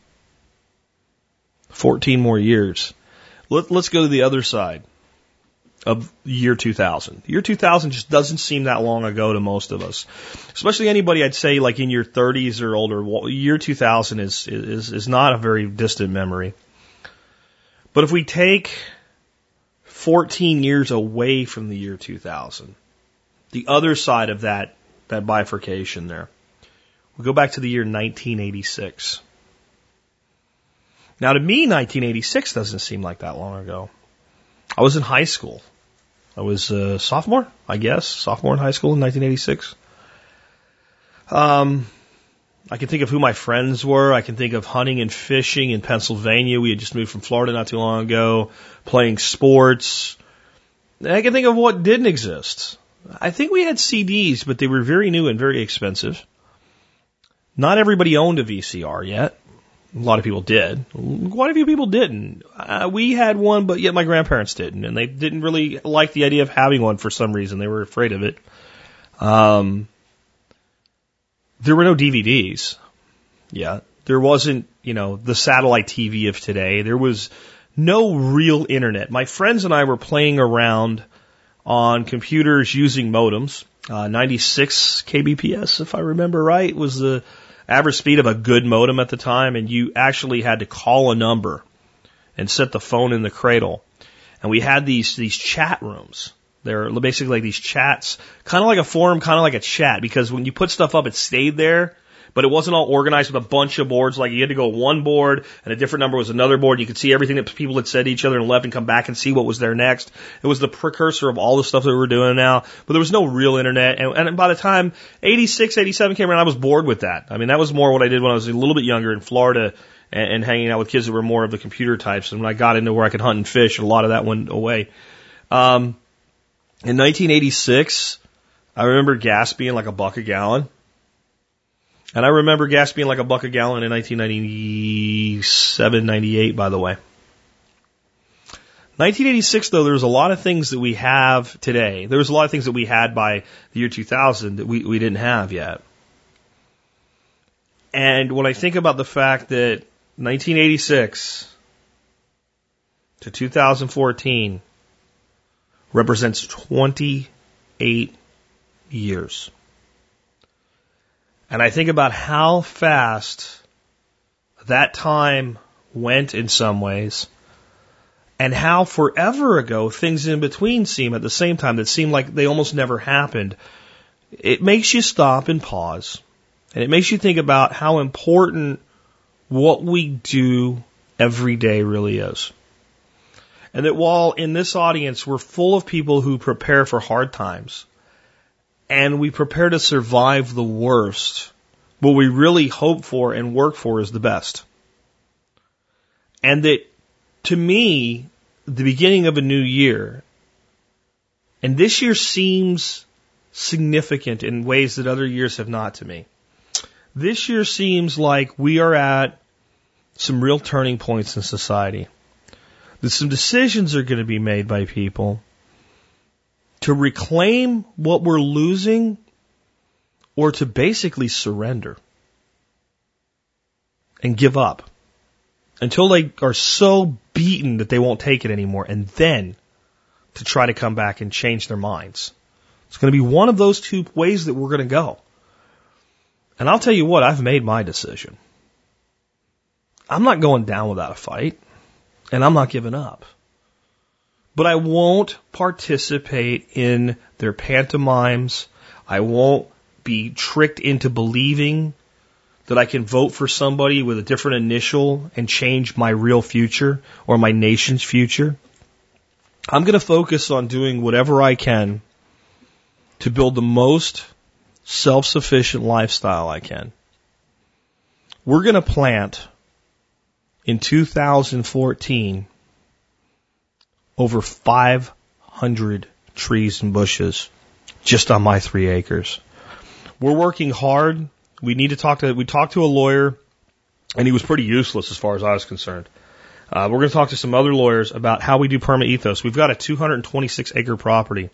14 more years. Let, us go to the other side of year 2000. Year 2000 just doesn't seem that long ago to most of us, especially anybody I'd say like in your 30s or older. Year 2000 is is is not a very distant memory. But if we take 14 years away from the year 2000, the other side of that that bifurcation there, we go back to the year 1986. Now, to me, 1986 doesn't seem like that long ago. I was in high school. I was a sophomore, I guess, sophomore in high school in 1986. Um, I can think of who my friends were. I can think of hunting and fishing in Pennsylvania. We had just moved from Florida not too long ago, playing sports. I can think of what didn't exist. I think we had CDs, but they were very new and very expensive. Not everybody owned a VCR yet. A lot of people did. Quite a few people didn't. Uh, we had one, but yet my grandparents didn't, and they didn't really like the idea of having one for some reason. They were afraid of it. Um, there were no DVDs. Yeah, there wasn't, you know, the satellite TV of today. There was no real internet. My friends and I were playing around on computers using modems. Uh, 96 kbps, if I remember right, was the average speed of a good modem at the time, and you actually had to call a number and set the phone in the cradle. And we had these these chat rooms. They're basically like these chats, kind of like a forum, kind of like a chat, because when you put stuff up, it stayed there but it wasn't all organized with a bunch of boards. Like you had to go one board and a different number was another board. You could see everything that people had said to each other and left and come back and see what was there next. It was the precursor of all the stuff that we're doing now, but there was no real internet. And, and by the time 86, 87 came around, I was bored with that. I mean, that was more what I did when I was a little bit younger in Florida and, and hanging out with kids that were more of the computer types. And when I got into where I could hunt and fish, a lot of that went away. Um, in 1986, I remember gas being like a buck a gallon. And I remember gas being like a buck a gallon in 1997, 98, by the way. 1986, though, there was a lot of things that we have today. There was a lot of things that we had by the year 2000 that we, we didn't have yet. And when I think about the fact that 1986 to 2014 represents 28 years. And I think about how fast that time went in some ways and how forever ago things in between seem at the same time that seem like they almost never happened. It makes you stop and pause. And it makes you think about how important what we do every day really is. And that while in this audience we're full of people who prepare for hard times, and we prepare to survive the worst, what we really hope for and work for is the best. And that to me, the beginning of a new year, and this year seems significant in ways that other years have not to me. This year seems like we are at some real turning points in society. That some decisions are going to be made by people to reclaim what we're losing or to basically surrender and give up until they are so beaten that they won't take it anymore and then to try to come back and change their minds. It's going to be one of those two ways that we're going to go. And I'll tell you what, I've made my decision. I'm not going down without a fight and I'm not giving up but I won't participate in their pantomimes. I won't be tricked into believing that I can vote for somebody with a different initial and change my real future or my nation's future. I'm going to focus on doing whatever I can to build the most self-sufficient lifestyle I can. We're going to plant in 2014 over 500 trees and bushes just on my three acres. We're working hard. We need to talk to, we talked to a lawyer and he was pretty useless as far as I was concerned. Uh, we're going to talk to some other lawyers about how we do Permaethos. We've got a 226 acre property.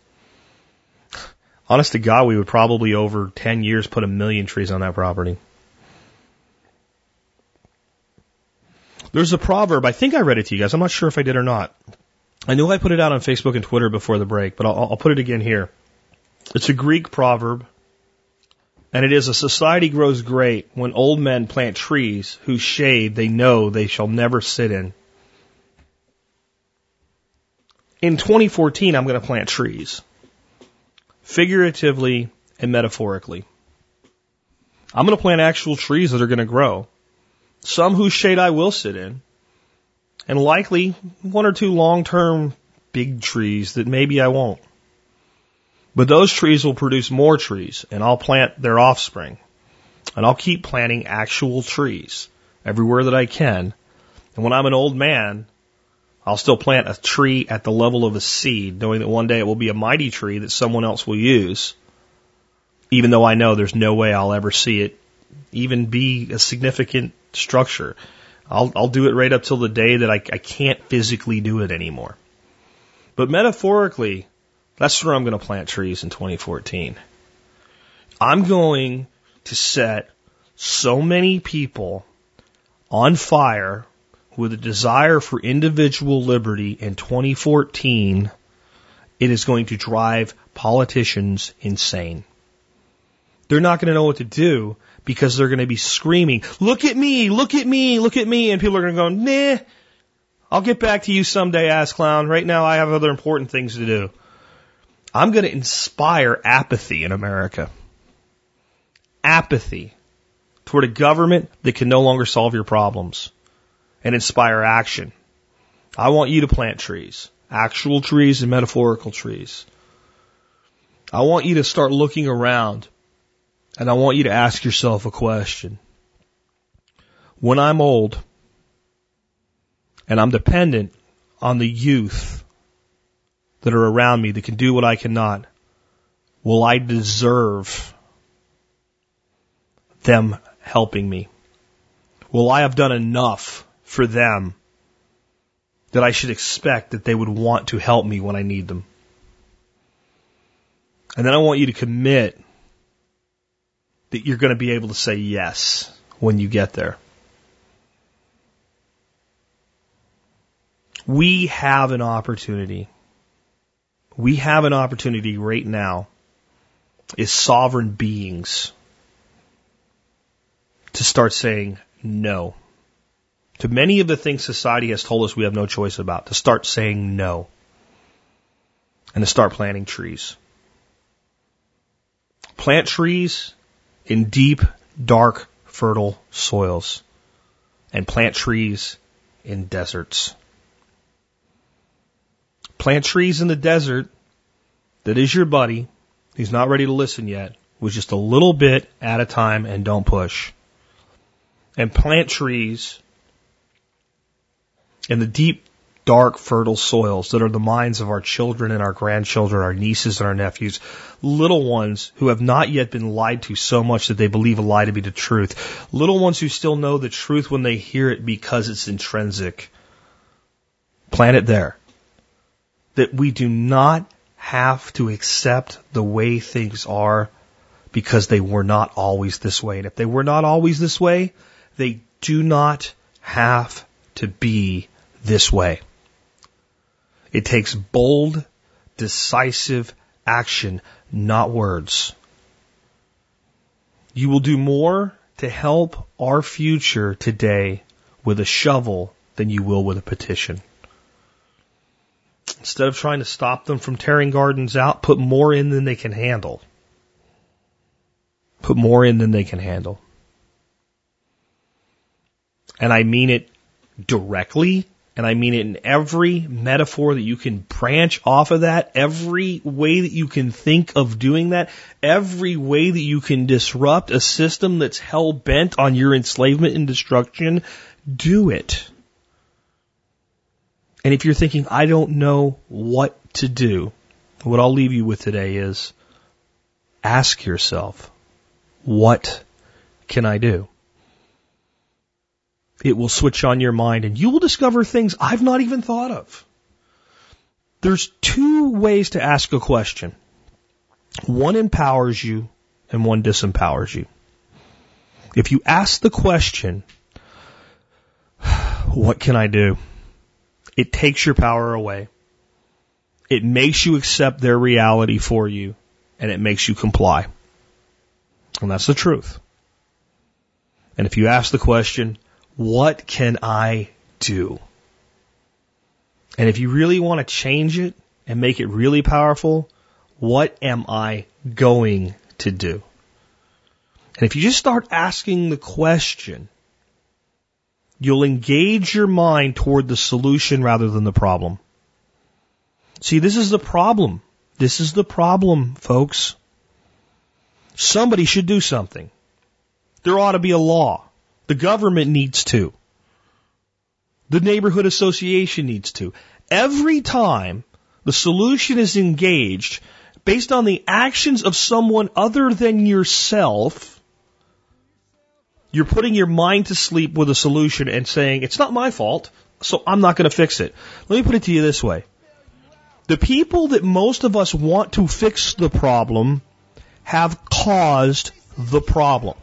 Honest to God, we would probably over 10 years put a million trees on that property. There's a proverb, I think I read it to you guys. I'm not sure if I did or not. I knew I put it out on Facebook and Twitter before the break, but I'll, I'll put it again here. It's a Greek proverb, and it is a society grows great when old men plant trees whose shade they know they shall never sit in. In 2014, I'm going to plant trees, figuratively and metaphorically. I'm going to plant actual trees that are going to grow, some whose shade I will sit in, and likely one or two long-term big trees that maybe I won't. But those trees will produce more trees and I'll plant their offspring. And I'll keep planting actual trees everywhere that I can. And when I'm an old man, I'll still plant a tree at the level of a seed, knowing that one day it will be a mighty tree that someone else will use, even though I know there's no way I'll ever see it even be a significant structure. I'll, I'll do it right up till the day that I, I can't physically do it anymore. But metaphorically, that's where I'm going to plant trees in 2014. I'm going to set so many people on fire with a desire for individual liberty in 2014, it is going to drive politicians insane. They're not going to know what to do because they're going to be screaming, look at me, look at me, look at me. And people are going to go, nah, I'll get back to you someday, ass clown. Right now I have other important things to do. I'm going to inspire apathy in America. Apathy toward a government that can no longer solve your problems and inspire action. I want you to plant trees, actual trees and metaphorical trees. I want you to start looking around and I want you to ask yourself a question. When I'm old and I'm dependent on the youth that are around me that can do what I cannot, will I deserve them helping me? Will I have done enough for them that I should expect that they would want to help me when I need them? And then I want you to commit that you're going to be able to say yes when you get there. We have an opportunity. We have an opportunity right now as sovereign beings to start saying no to many of the things society has told us we have no choice about, to start saying no and to start planting trees. Plant trees in deep, dark, fertile soils and plant trees in deserts. Plant trees in the desert that is your buddy, He's not ready to listen yet, with just a little bit at a time and don't push. And plant trees in the deep, dark, fertile soils that are the minds of our children and our grandchildren, our nieces and our nephews, little ones who have not yet been lied to so much that they believe a lie to be the truth, little ones who still know the truth when they hear it because it's intrinsic. Plant it there. That we do not have to accept the way things are because they were not always this way. And if they were not always this way, they do not have to be this way. It takes bold, decisive action, not words. You will do more to help our future today with a shovel than you will with a petition. Instead of trying to stop them from tearing gardens out, put more in than they can handle. Put more in than they can handle. And I mean it directly, and I mean it in every metaphor that you can branch off of that, every way that you can think of doing that, every way that you can disrupt a system that's hell bent on your enslavement and destruction, do it. And if you're thinking, I don't know what to do, what I'll leave you with today is ask yourself, what can I do? It will switch on your mind and you will discover things I've not even thought of. There's two ways to ask a question. One empowers you and one disempowers you. If you ask the question, what can I do? It takes your power away. It makes you accept their reality for you and it makes you comply. And that's the truth. And if you ask the question, what can I do? And if you really want to change it and make it really powerful, what am I going to do? And if you just start asking the question, you'll engage your mind toward the solution rather than the problem. See, this is the problem. This is the problem, folks. Somebody should do something. There ought to be a law. The government needs to. The neighborhood association needs to. Every time the solution is engaged based on the actions of someone other than yourself, you're putting your mind to sleep with a solution and saying, it's not my fault, so I'm not going to fix it. Let me put it to you this way. The people that most of us want to fix the problem have caused the problem.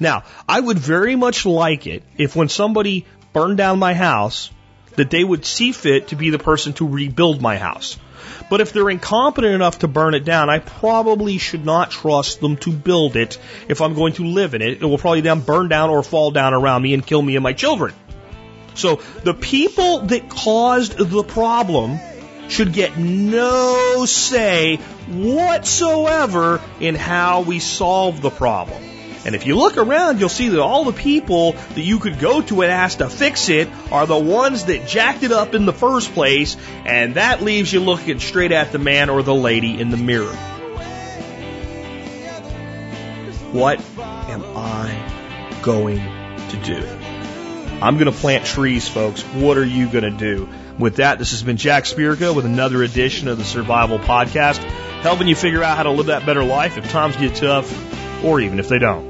Now, I would very much like it if when somebody burned down my house, that they would see fit to be the person to rebuild my house. But if they're incompetent enough to burn it down, I probably should not trust them to build it if I'm going to live in it. It will probably then burn down or fall down around me and kill me and my children. So the people that caused the problem should get no say whatsoever in how we solve the problem. And if you look around, you'll see that all the people that you could go to and ask to fix it are the ones that jacked it up in the first place, and that leaves you looking straight at the man or the lady in the mirror. What am I going to do? I'm going to plant trees, folks. What are you going to do? With that, this has been Jack Spirko with another edition of the Survival Podcast, helping you figure out how to live that better life if times get tough or even if they don't.